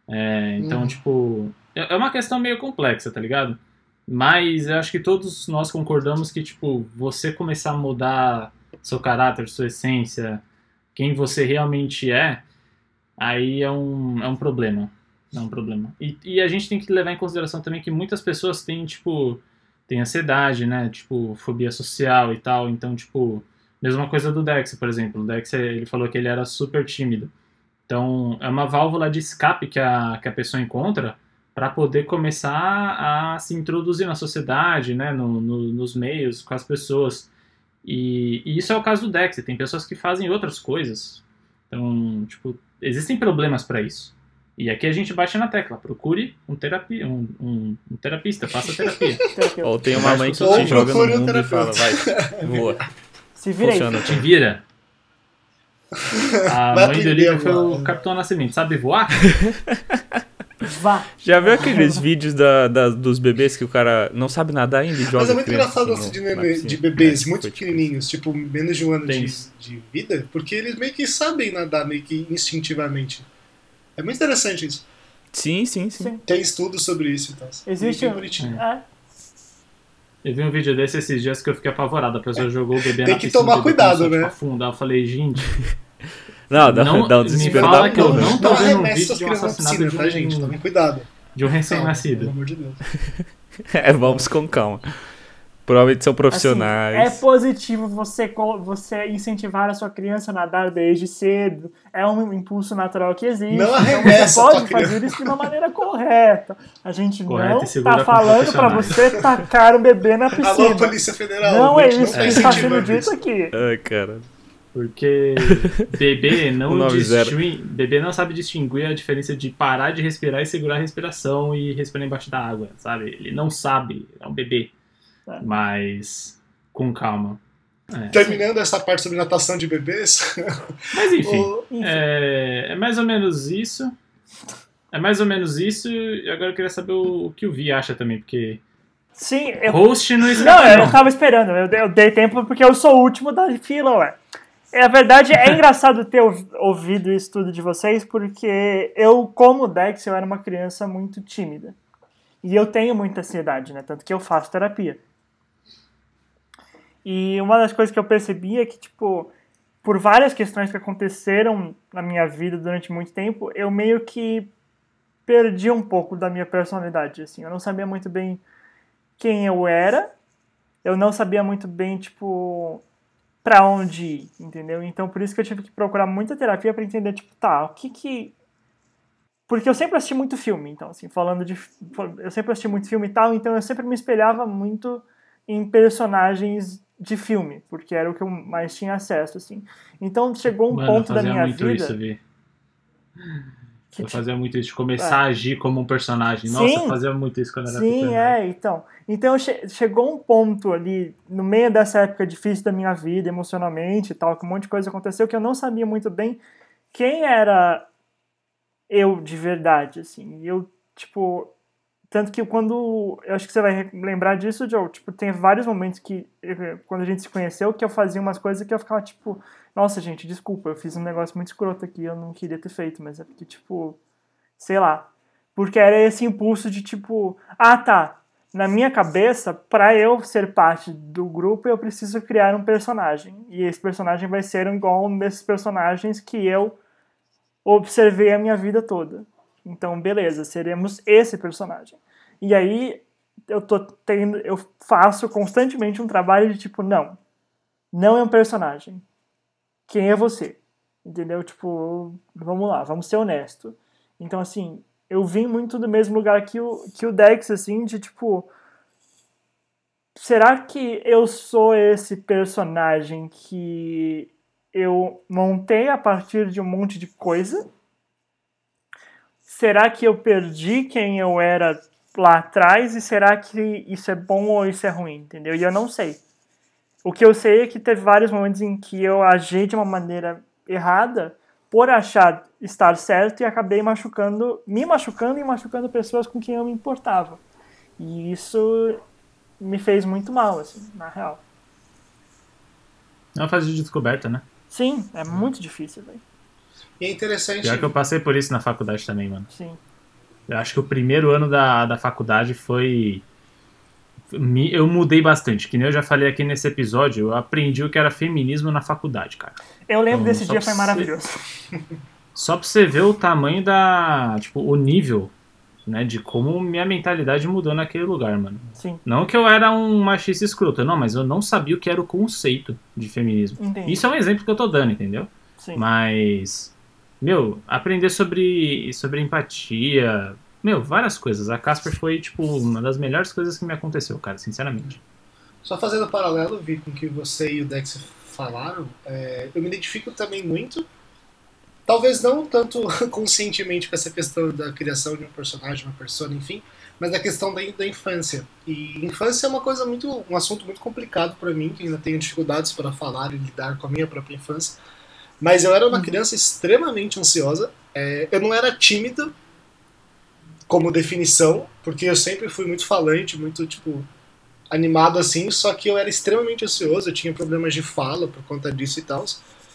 é, então, hum. tipo, é, é uma questão meio complexa, tá ligado? Mas eu acho que todos nós concordamos que, tipo, você começar a mudar seu caráter, sua essência, quem você realmente é, aí é um, é um problema. É um problema. E, e a gente tem que levar em consideração também que muitas pessoas têm, tipo, têm ansiedade, né? Tipo, fobia social e tal. Então, tipo, Mesma coisa do Dex, por exemplo. O Dex, ele falou que ele era super tímido. Então, é uma válvula de escape que a, que a pessoa encontra para poder começar a se introduzir na sociedade, né, no, no, nos meios, com as pessoas. E, e, isso é o caso do Dex. Tem pessoas que fazem outras coisas. Então, tipo, existem problemas para isso. E aqui a gente bate na tecla. Procure um, terapia, um, um, um terapista, faça terapia. Ou tem uma mãe que se joga no mundo e fala, vai, voa. Se vira Funciona, aí. Te vira. A mãe do Olivia foi o Capitão Nascimento. Sabe voar? Vá. Já viu aqueles vídeos da, da- dos bebês que o cara não sabe nadar ainda e joga Mas é muito engraçado assim de, nenê- de bebês É, muito tipo pequenininhos, tipo, menos de um ano de, de vida, porque eles meio que sabem nadar, meio que instintivamente. É muito interessante isso. Sim, sim, sim. Sim. Tem estudos sobre isso e tal. Existe um- bonitinho. É. Eu vi um vídeo desse esses dias que eu fiquei apavorado. A pessoa jogou o bebê Tem na que piscina, tomar o bebê cuidado, começou, né? Tipo, afundar. Eu falei, gente, Não, dá, Não, dá um me desespero fala da que eu porra. não tô Não vendo um vídeo as de um crianças na assassinato tá, gente? Tomem cuidado. de um recém-nascido. Pelo amor de Deus. É, vamos com calma. Provavelmente são profissionais. Assim, é positivo você, você incentivar a sua criança a nadar desde cedo. É um impulso natural que existe. Não então arremessa você pode fazer isso de uma maneira correta. A gente Correta não e tá com falando pra profissionais. você tacar o bebê na Alô, piscina. Polícia Federal. Não é isso que tá está sendo dito aqui. Ai, cara. Porque bebê não, 190. distingue, bebê não sabe distinguir a diferença de parar de respirar e segurar a respiração e respirar embaixo da água, sabe? Ele não sabe, é um bebê. É. Mas com calma. É. Terminando essa parte sobre natação de bebês, Mas enfim, o- Enfim. é, é mais ou menos isso. É mais ou menos isso. E agora eu queria saber o, o que o Vi acha também, porque Sim, eu, host não Não, escapa eu não. não tava esperando. Eu dei, eu dei tempo porque eu sou o último da fila, ué. É, a verdade é engraçado ter ouv- ouvido isso tudo de vocês, porque eu, como Dex, eu era uma criança muito tímida. E eu tenho muita ansiedade, né? Tanto que eu faço terapia. E uma das coisas que eu percebi é que, tipo, por várias questões que aconteceram na minha vida durante muito tempo, eu meio que perdi um pouco da minha personalidade, assim. Eu não sabia muito bem quem eu era, eu não sabia muito bem, tipo, pra onde ir, entendeu? Então por isso que eu tive que procurar muita terapia pra entender, tipo, tá, o que que. Porque eu sempre assisti muito filme, então, assim, falando de. Eu sempre assisti muito filme e tal, então eu sempre me espelhava muito em personagens de filme, porque era o que eu mais tinha acesso, assim. Então chegou um Mano, ponto da fazia minha muito vida. isso, Vi. que, Eu fazia muito isso, de começar a agir como um personagem. Nossa, Sim. eu fazia muito isso quando era Sim, pequeno. é, então. Então che- chegou um ponto ali, no meio dessa época difícil da minha vida, emocionalmente e tal, que um monte de coisa aconteceu, que eu não sabia muito bem quem era eu de verdade, assim. Eu, tipo. Tanto que quando. Eu acho que você vai lembrar disso, Joe. Tipo, tem vários momentos que, eh, quando a gente se conheceu, que eu fazia umas coisas que eu ficava, tipo, nossa, gente, desculpa, eu fiz um negócio muito escroto aqui, eu não queria ter feito, mas é porque, tipo, sei lá. Porque era esse impulso de tipo, ah tá, na minha cabeça, para eu ser parte do grupo, eu preciso criar um personagem. E esse personagem vai ser igual um desses personagens que eu observei a minha vida toda. Então, beleza, seremos esse personagem. E aí eu tô tendo, eu faço constantemente um trabalho de tipo, não, não é um personagem. Quem é você? Entendeu? Tipo, vamos lá, vamos ser honesto. Então, assim, eu vim muito do mesmo lugar que o, que o Dex, assim, de tipo. Será que eu sou esse personagem que eu montei a partir de um monte de coisa? Será que eu perdi quem eu era lá atrás? E será que isso é bom ou isso é ruim? Entendeu? E eu não sei. O que eu sei é que teve vários momentos em que eu agi de uma maneira errada por achar estar certo e acabei machucando, me machucando e machucando pessoas com quem eu me importava. E isso me fez muito mal, assim, na real. É uma fase de descoberta, né? Sim, é muito difícil, velho. E é interessante. Pior que eu passei por isso na faculdade também, mano. Sim. Eu acho que o primeiro ano da, da faculdade foi. me- Eu mudei bastante. Que nem eu já falei aqui nesse episódio, eu aprendi o que era feminismo na faculdade, cara. Eu lembro Então, desse dia, foi você- maravilhoso. Só pra você ver o tamanho da. Tipo, o nível, né? De como minha mentalidade mudou naquele lugar, mano. Sim, Não que eu era um machista escroto, não, mas eu não sabia o que era o conceito de feminismo. entendi. Isso é um exemplo que eu tô dando, entendeu? Sim. Mas, meu, aprender sobre, sobre empatia, meu, várias coisas. A Casper foi, tipo, uma das melhores coisas que me aconteceu, cara, sinceramente. Só fazendo um paralelo, vi com o que você e o Dex falaram, é, eu me identifico também muito. Talvez não tanto conscientemente com essa questão da criação de um personagem, uma persona, enfim, mas da questão da, da infância. E infância é uma coisa muito, um assunto muito complicado para mim, que ainda tenho dificuldades para falar e lidar com a minha própria infância. Mas eu era uma criança extremamente ansiosa. é, eu não era tímido, como definição, porque eu sempre fui muito falante, muito, tipo, animado assim, só que eu era extremamente ansioso, eu tinha problemas de fala por conta disso e tal.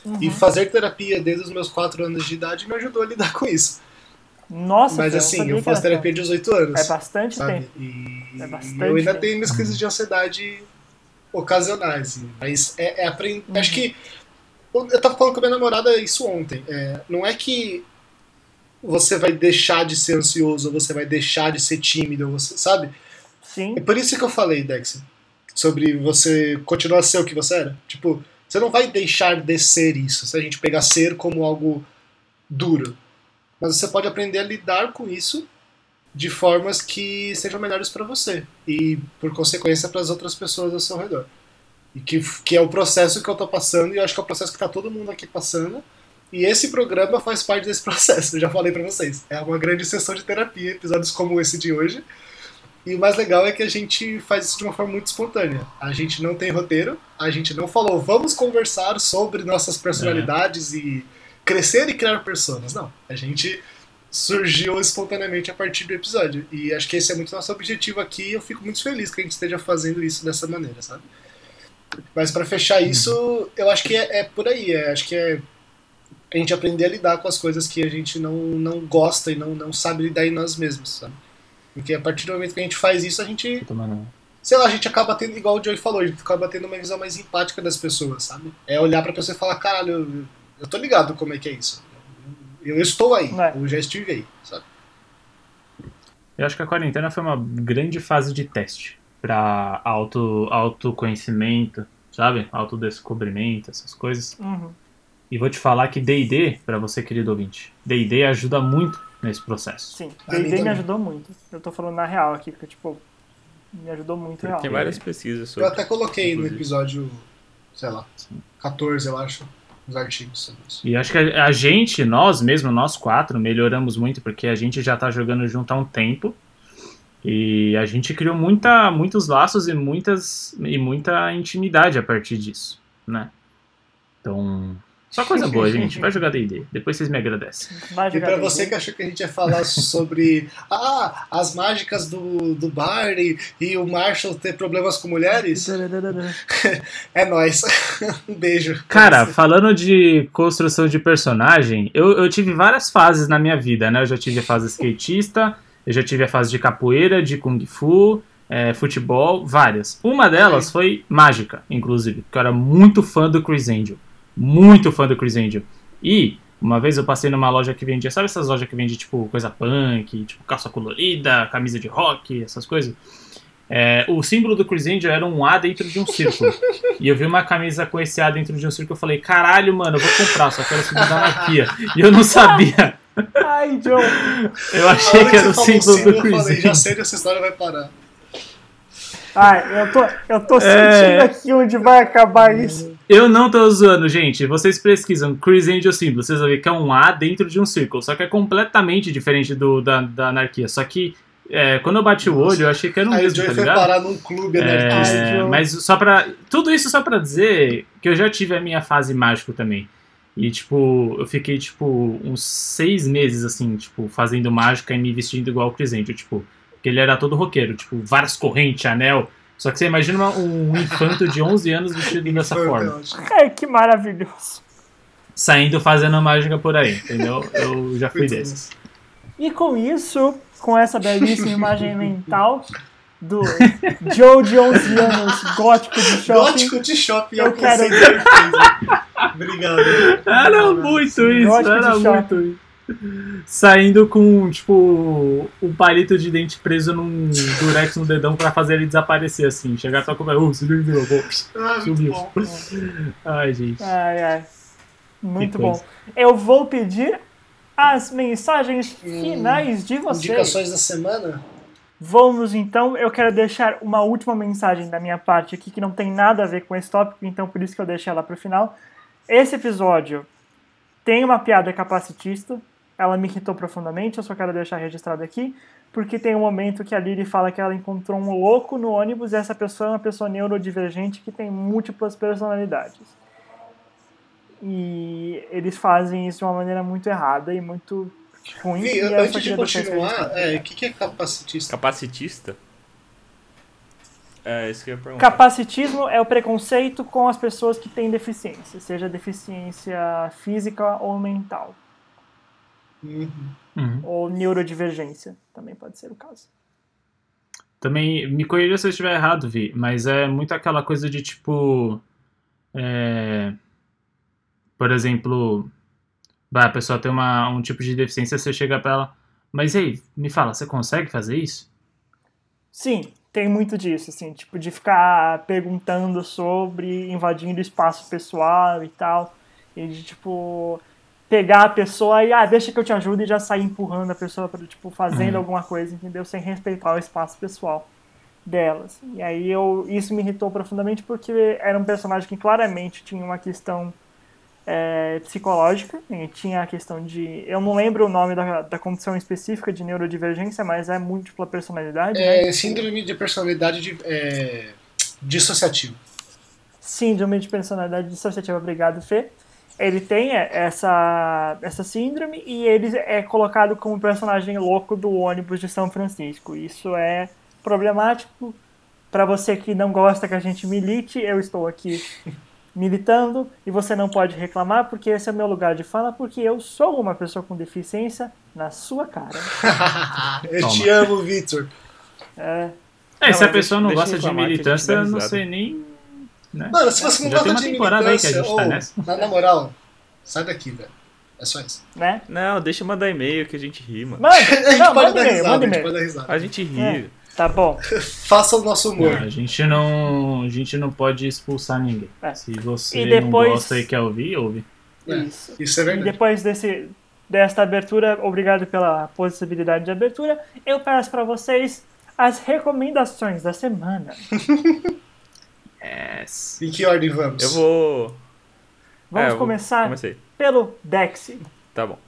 Uhum. E fazer terapia desde os meus 4 anos de idade me ajudou a lidar com isso. Nossa, Mas assim, eu faço era terapia de 18 anos. É bastante sabe? tempo. E É bastante eu ainda tempo. tenho minhas crises de ansiedade ocasionais. assim. Mas é, é aprender. Uhum. Acho que. Eu tava falando com a minha namorada isso ontem. É, não é que você vai deixar de ser ansioso, você vai deixar de ser tímido, você, sabe? Sim. É por isso que eu falei, Dex, sobre você continuar a ser o que você era. Tipo, você não vai deixar de ser isso, se a gente pegar ser como algo duro. Mas você pode aprender a lidar com isso de formas que sejam melhores para você e, por consequência, para as outras pessoas ao seu redor. E que, que é o processo que eu tô passando, e eu acho que é o processo que tá todo mundo aqui passando. E esse programa faz parte desse processo, eu já falei para vocês. É uma grande sessão de terapia, episódios como esse de hoje. E o mais legal é que a gente faz isso de uma forma muito espontânea. A gente não tem roteiro, a gente não falou, vamos conversar sobre nossas personalidades e crescer e criar personas. Não. A gente surgiu espontaneamente a partir do episódio. E acho que esse é muito nosso objetivo aqui e eu fico muito feliz que a gente esteja fazendo isso dessa maneira, sabe? Mas para fechar isso, eu acho que é, é por aí. É, acho que é a gente aprender a lidar com as coisas que a gente não, não gosta e não, não sabe lidar em nós mesmos, sabe? Porque a partir do momento que a gente faz isso, a gente, sei lá, a gente acaba tendo, igual o Joey falou, a gente acaba tendo uma visão mais empática das pessoas, sabe? É olhar pra pessoa e falar, caralho, eu, eu tô ligado como é que é isso. Eu, eu estou aí, É. eu já estive aí, sabe? Eu acho que a quarentena foi uma grande fase de teste pra auto, autoconhecimento, sabe? Autodescobrimento, essas coisas. Uhum. E vou te falar que D&D, pra você, querido ouvinte, D&D ajuda muito nesse processo. Sim. D&D me ajudou muito. Eu tô falando na real aqui, porque, tipo, me ajudou muito real. Tem várias pesquisas Eu sobre. até coloquei no inclusive. episódio, sei lá, 14, eu acho, os artigos sobre isso. E acho que a, a gente, nós mesmo, nós quatro, melhoramos muito, porque a gente já tá jogando junto há um tempo. E a gente criou muita, muitos laços e, muitas, e muita intimidade a partir disso, né? Então, só coisa boa, gente. Vai jogar D&D. Depois vocês me agradecem. E pra você que achou que a gente ia falar sobre ah, as mágicas do, do Barney e o Marshall ter problemas com mulheres, é nóis. um beijo. Cara, falando de construção de personagem, eu, eu tive várias fases na minha vida, né? Eu já tive a fase skatista, eu já tive a fase de capoeira, de kung fu, é, futebol, várias. Uma delas foi mágica, inclusive, porque eu era muito fã do Chris Angel. Muito fã do Chris Angel. E uma vez eu passei numa loja que vendia, sabe essas lojas que vendem tipo coisa punk, tipo calça colorida, camisa de rock, essas coisas? É, o símbolo do Chris Angel era um A dentro de um círculo. E eu vi uma camisa com esse A dentro de um círculo. Eu falei, caralho, mano, eu vou comprar, só quero símbolo da anarquia. E eu não sabia. Ai, Joe. Eu achei que era o símbolo do eu Chris falei, já sei onde essa história vai parar. Ai, eu tô, eu tô É. sentindo aqui onde vai acabar isso. Eu não tô zoando, gente. Vocês pesquisam Chris Angel símbolo, vocês vão ver que é um A dentro de um círculo. Só que é completamente diferente do da, da anarquia. Só que é, quando eu bati o olho, eu achei que era o Aí o mesmo, Joey tá foi ligado? parar num clube anarquista. É, Joe. mas só pra. Tudo isso só pra dizer que eu já tive a minha fase mágico também. E, tipo, eu fiquei, tipo, uns seis meses, assim, tipo, fazendo mágica e me vestindo igual o Chris Angel, tipo, porque ele era todo roqueiro, tipo, várias correntes, anel. Só que você imagina uma- um infanto de 11 anos vestido dessa forma. Ai, que maravilhoso. Saindo fazendo mágica por aí, entendeu? Eu já fui desses. E com isso, com essa belíssima imagem mental do Joe de 11 anos, gótico de shopping. Gótico de shopping é Eu o quero- conceito perfeito. Obrigado. Era muito isso, Gótico era muito isso. Saindo com, tipo, um palito de dente preso num durex no dedão pra fazer ele desaparecer, assim. Chegar só como é, oh, subiu. Ah, muito Sumiu. bom. Ai, gente. Ai, ai. Muito bom. Eu vou pedir as mensagens finais de vocês. Indicações da semana? Vamos então, eu quero deixar uma última mensagem da minha parte aqui que não tem nada a ver com esse tópico, então por isso que eu deixei ela para o final. Esse episódio tem uma piada capacitista, ela me irritou profundamente, eu só quero deixar registrado aqui, porque tem um momento que a Lily fala que ela encontrou um louco no ônibus e essa pessoa é uma pessoa neurodivergente que tem múltiplas personalidades. E eles fazem isso de uma maneira muito errada e muito ruim. Vi, e antes de continuar, registrado. é, o que, que é capacitista? Capacitista? É, isso que eu ia perguntar. Capacitismo é o preconceito com as pessoas que têm deficiência, seja deficiência física ou mental, Uhum. Uhum. ou neurodivergência, também pode ser o caso. Também, me corrija se eu estiver errado, Vi, mas é muito aquela coisa de tipo. é, por exemplo, vai, a pessoa tem uma, um tipo de deficiência, você chega pra ela, mas ei, me fala, você consegue fazer isso? Sim, tem muito disso, assim, tipo, de ficar perguntando sobre, invadindo espaço pessoal e tal, e de, tipo, pegar a pessoa e, ah, deixa que eu te ajudo e já sair empurrando a pessoa, pra, tipo, fazendo Uhum. alguma coisa, entendeu? Sem respeitar o espaço pessoal delas. E aí eu, isso me irritou profundamente porque era um personagem que claramente tinha uma questão é, psicológica, e tinha a questão de, eu não lembro o nome da, da condição específica de neurodivergência, mas é múltipla personalidade, né? É síndrome de personalidade de, é, dissociativa. síndrome de personalidade dissociativa, obrigado, Fê. Ele tem essa, essa síndrome e ele é colocado como personagem louco do ônibus de São Francisco. Isso é problemático. Para você que não gosta que a gente milite, eu estou aqui militando e você não pode reclamar porque esse é o meu lugar de fala, porque eu sou uma pessoa com deficiência na sua cara. eu Toma. te amo, Victor. É, É, Não, se a pessoa não gosta de militância, eu não sei nem. Né? Mano, se você não gosta de temporada aí que a militância, tá ou, nessa. na, moral, sai daqui, velho. É só isso. né? Não, deixa eu mandar e-mail que a gente rima. Manda, A gente não, pode manda dar risada, manda a gente pode dar risada. A gente ri. É. Tá bom. Faça o nosso humor. A gente não, a gente não pode expulsar ninguém. É. Se você E depois- não gosta e quer ouvir, ouve. É, Isso. Isso é E verdade. depois desse, desta abertura, obrigado pela possibilidade de abertura, eu peço para vocês as recomendações da semana. Yes. Em que ordem vamos? Eu vou. Vamos É, eu começar Comecei. pelo Dex. Tá bom.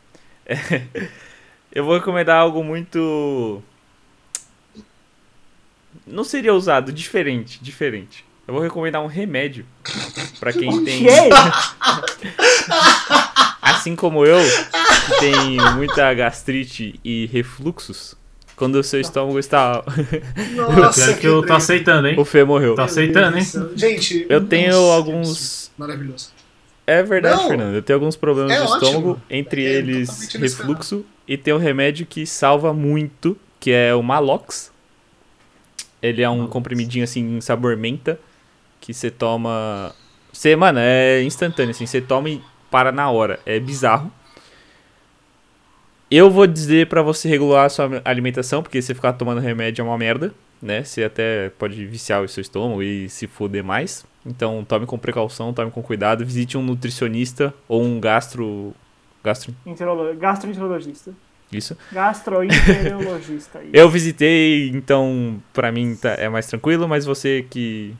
Eu vou recomendar algo muito. Não seria usado, diferente, diferente. Eu vou recomendar um remédio pra quem tem, assim como eu, que tem muita gastrite e refluxos. Quando o seu estômago está. Nossa, que eu tô aceitando, hein? o Fê morreu. Tá aceitando, hein? Gente, Eu tenho nossa, alguns. Maravilhoso. É verdade, Não. Fernando. Eu tenho alguns problemas É de ótimo. estômago, entre É eles refluxo, e tem um remédio que salva muito, que é o Malox. Ele é um Malox. comprimidinho assim, em sabor menta, que você toma. Você, mano, é instantâneo, assim, você toma e para na hora. É bizarro. Eu vou dizer pra você regular a sua alimentação, porque você ficar tomando remédio é uma merda, né? Você até pode viciar o seu estômago e se foder mais. Então tome com precaução, tome com cuidado, visite um nutricionista ou um gastro. Gastro. Enterolo- Gastroenterologista. Isso. Gastroenterologista. isso. Eu visitei, então pra mim tá- é mais tranquilo, mas você que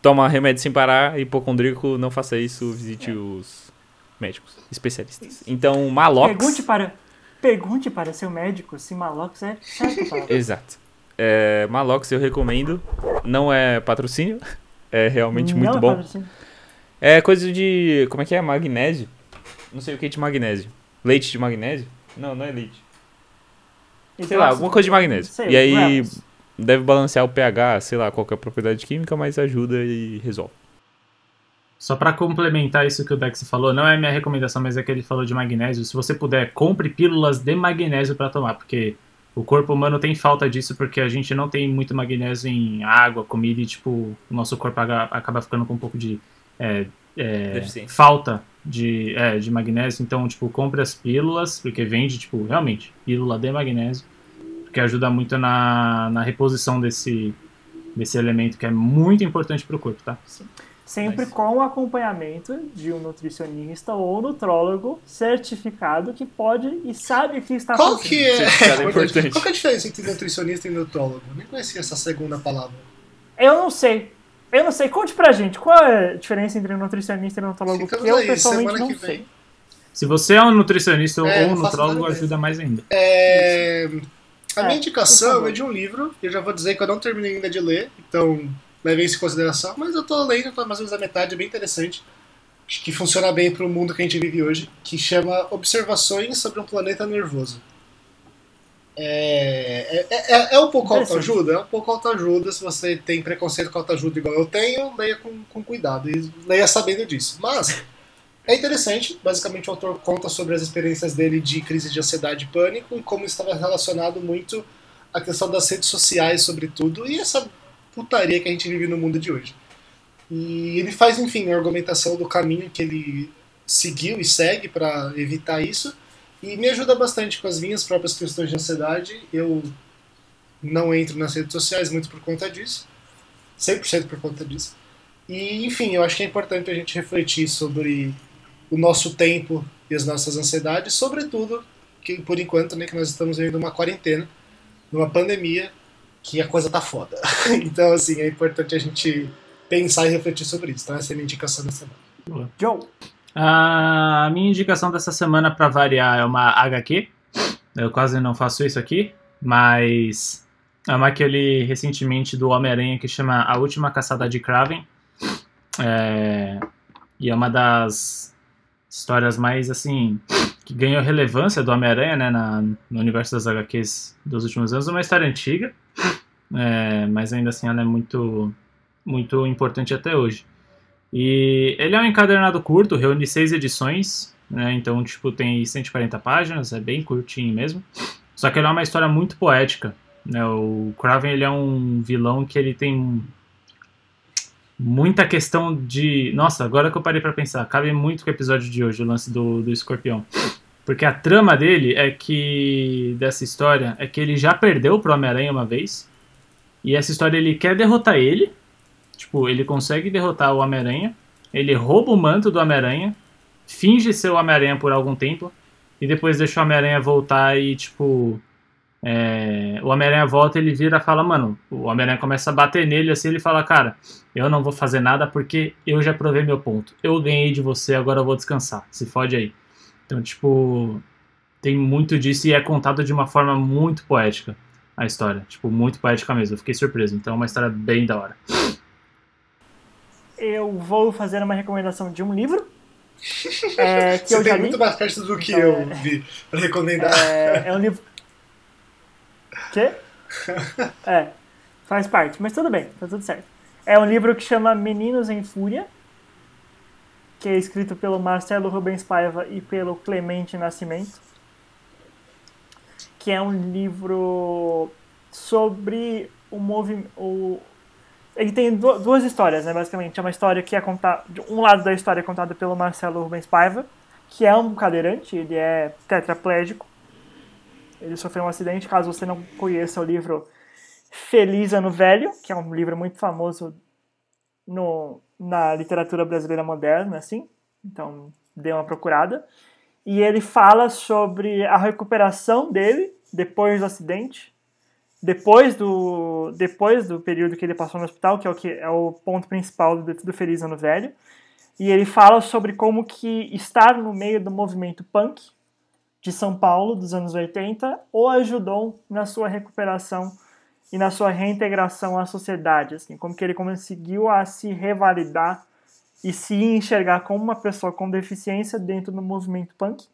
toma remédio sem parar, hipocondríaco, não faça isso, visite os médicos, especialistas. Então, Malox. Pergunte para, pergunte para seu médico se Malox é certo para Exato. É, Malox eu recomendo. Não é patrocínio. É realmente muito Não é bom. patrocínio. É coisa de. Como é que é? Magnésio? Não sei o que de magnésio. Leite de magnésio? Não, não é leite. Sei lá, alguma coisa de magnésio. Sei, e aí Grams. deve balancear o pH, sei lá, qual que é a propriedade química, mas ajuda e resolve. Só pra complementar isso que o Dex falou, não é minha recomendação, mas é que ele falou de magnésio. Se você puder, compre pílulas de magnésio pra tomar, porque o corpo humano tem falta disso, porque a gente não tem muito magnésio em água, comida, e tipo, o nosso corpo acaba ficando com um pouco de é, é, falta de, é, de magnésio. Então, tipo, compre as pílulas, porque vende, tipo, realmente, pílula de magnésio, porque ajuda muito na, na reposição desse, desse elemento que é muito importante pro corpo, tá? Sempre Mas- com o acompanhamento de um nutricionista ou nutrólogo certificado que pode e sabe o que está Qual fazendo. que é, é importante. Qual que é a diferença entre nutricionista e nutrólogo? Eu nem conhecia essa segunda palavra. Eu não sei. Eu não sei. Conte pra gente qual é a diferença entre nutricionista e nutrólogo, porque eu aí, pessoalmente semana não que vem. sei. Se você é um nutricionista ou É, um não faço nutrólogo, ajuda mais ainda. É, a É, minha por indicação é de um livro. Eu já vou dizer que eu não terminei ainda de ler, então levem isso em consideração. Mas eu tô lendo, tô mais ou menos a metade, é bem interessante. que funciona bem para o mundo que a gente vive hoje, que chama Observações sobre um Planeta Nervoso. É, é, é, é um pouco autoajuda? É um pouco autoajuda. Se você tem preconceito com autoajuda igual eu tenho, leia com, com cuidado e leia sabendo disso. Mas é interessante. Basicamente, o autor conta sobre as experiências dele de crise de ansiedade e pânico e como estava relacionado muito à questão das redes sociais, sobretudo, e essa putaria que a gente vive no mundo de hoje. E ele faz, enfim, a argumentação do caminho que ele seguiu e segue para evitar isso. E me ajuda bastante com as minhas próprias questões de ansiedade. Eu não entro nas redes sociais muito por conta disso. 100% por conta disso. E, enfim, eu acho que é importante a gente refletir sobre o nosso tempo e as nossas ansiedades, sobretudo que por enquanto, né, que nós estamos vivendo uma quarentena, numa pandemia, que a coisa tá foda. então, assim, é importante a gente pensar e refletir sobre isso. Então, essa é a minha indicação da semana. Joe. A minha indicação dessa semana, para variar, é uma HQ. Eu quase não faço isso aqui, mas é uma que eu li recentemente do Homem-Aranha que chama A Última Caçada de Kraven. É... E é uma das histórias mais, assim, que ganhou relevância do Homem-Aranha, né, na, no universo das HQs dos últimos anos. Uma história antiga, é... mas ainda assim ela é muito, muito importante até hoje. E ele é um encadernado curto, reúne seis edições, né? Então, tipo, tem 140 páginas, é bem curtinho mesmo. Só que ele é uma história muito poética, né? O Kraven, ele é um vilão que ele tem muita questão de... Nossa, agora que eu parei para pensar, cabe muito com o episódio de hoje, o lance do, do escorpião. Porque a trama dele é que, dessa história, é que ele já perdeu pro Homem-Aranha uma vez, e essa história ele quer derrotar ele, Tipo, ele consegue derrotar o Homem-Aranha, ele rouba o manto do Homem-Aranha, finge ser o Homem-Aranha por algum tempo, e depois deixa o Homem-Aranha voltar e, tipo. É, o Homem-Aranha volta ele vira e fala, mano, o Homem-Aranha começa a bater nele assim, ele fala, cara, eu não vou fazer nada porque eu já provei meu ponto. Eu ganhei de você, agora eu vou descansar. Se fode aí. Então, tipo, tem muito disso e é contado de uma forma muito poética a história. Tipo, muito poética mesmo. Eu fiquei surpreso. Então é uma história bem da hora eu vou fazer uma recomendação de um livro. É, que Você eu tem já li. muito mais perto do que Então, eu é- vi pra recomendar. É, é um livro. Quê? É, faz parte, mas tudo bem, tá tudo certo. É um livro que chama Meninos em Fúria, que é escrito pelo Marcelo Rubens Paiva e pelo Clemente Nascimento, que é um livro sobre o movimento. Ele tem du- duas histórias, né, basicamente. É uma história que é contada. Um lado da história é contada pelo Marcelo Rubens Paiva, que é um cadeirante, ele é tetraplégico. Ele sofreu um acidente, caso você não conheça o livro Feliz Ano Velho, que é um livro muito famoso no, na literatura brasileira moderna, assim. Então, dê uma procurada. E ele fala sobre a recuperação dele depois do acidente, depois do, depois do período que ele passou no hospital, que é o, que é o ponto principal do, do Feliz Ano Velho. E ele fala sobre como que estar no meio do movimento punk de São Paulo dos anos 80 o ajudou na sua recuperação e na sua reintegração à sociedade, assim, como que ele conseguiu a se revalidar e se enxergar como uma pessoa com deficiência dentro do movimento punk.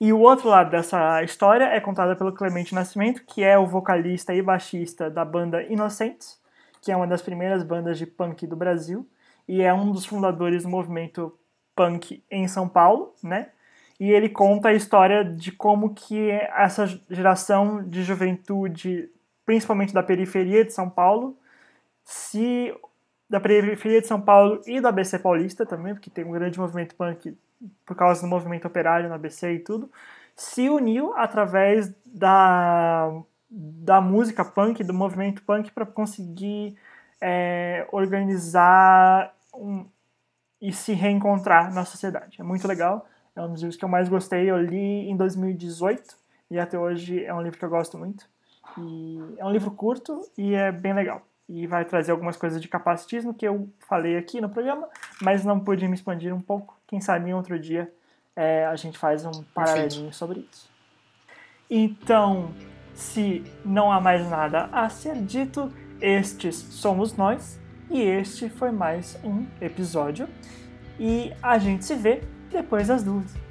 E o outro lado dessa história é contada pelo Clemente Nascimento, que é o vocalista e baixista da banda Inocentes, que é uma das primeiras bandas de punk do Brasil e é um dos fundadores do movimento punk em São Paulo, né? E ele conta a história de como que essa geração de juventude, principalmente da periferia de São Paulo, se da periferia de São Paulo e do ABC Paulista também, porque tem um grande movimento punk por causa do movimento operário no ABC e tudo, se uniu através da, da música punk, do movimento punk, para conseguir é, organizar um, e se reencontrar na sociedade. É muito legal, é um dos livros que eu mais gostei. Eu li em 2018 e até hoje é um livro que eu gosto muito. E é um livro curto e é bem legal. E vai trazer algumas coisas de capacitismo que eu falei aqui no programa, mas não pude me expandir um pouco. Quem sabe em outro dia é, a gente faz um paralelinho sobre isso. Então, se não há mais nada a ser dito, estes somos nós e este foi mais um episódio. e a gente se vê depois das duas.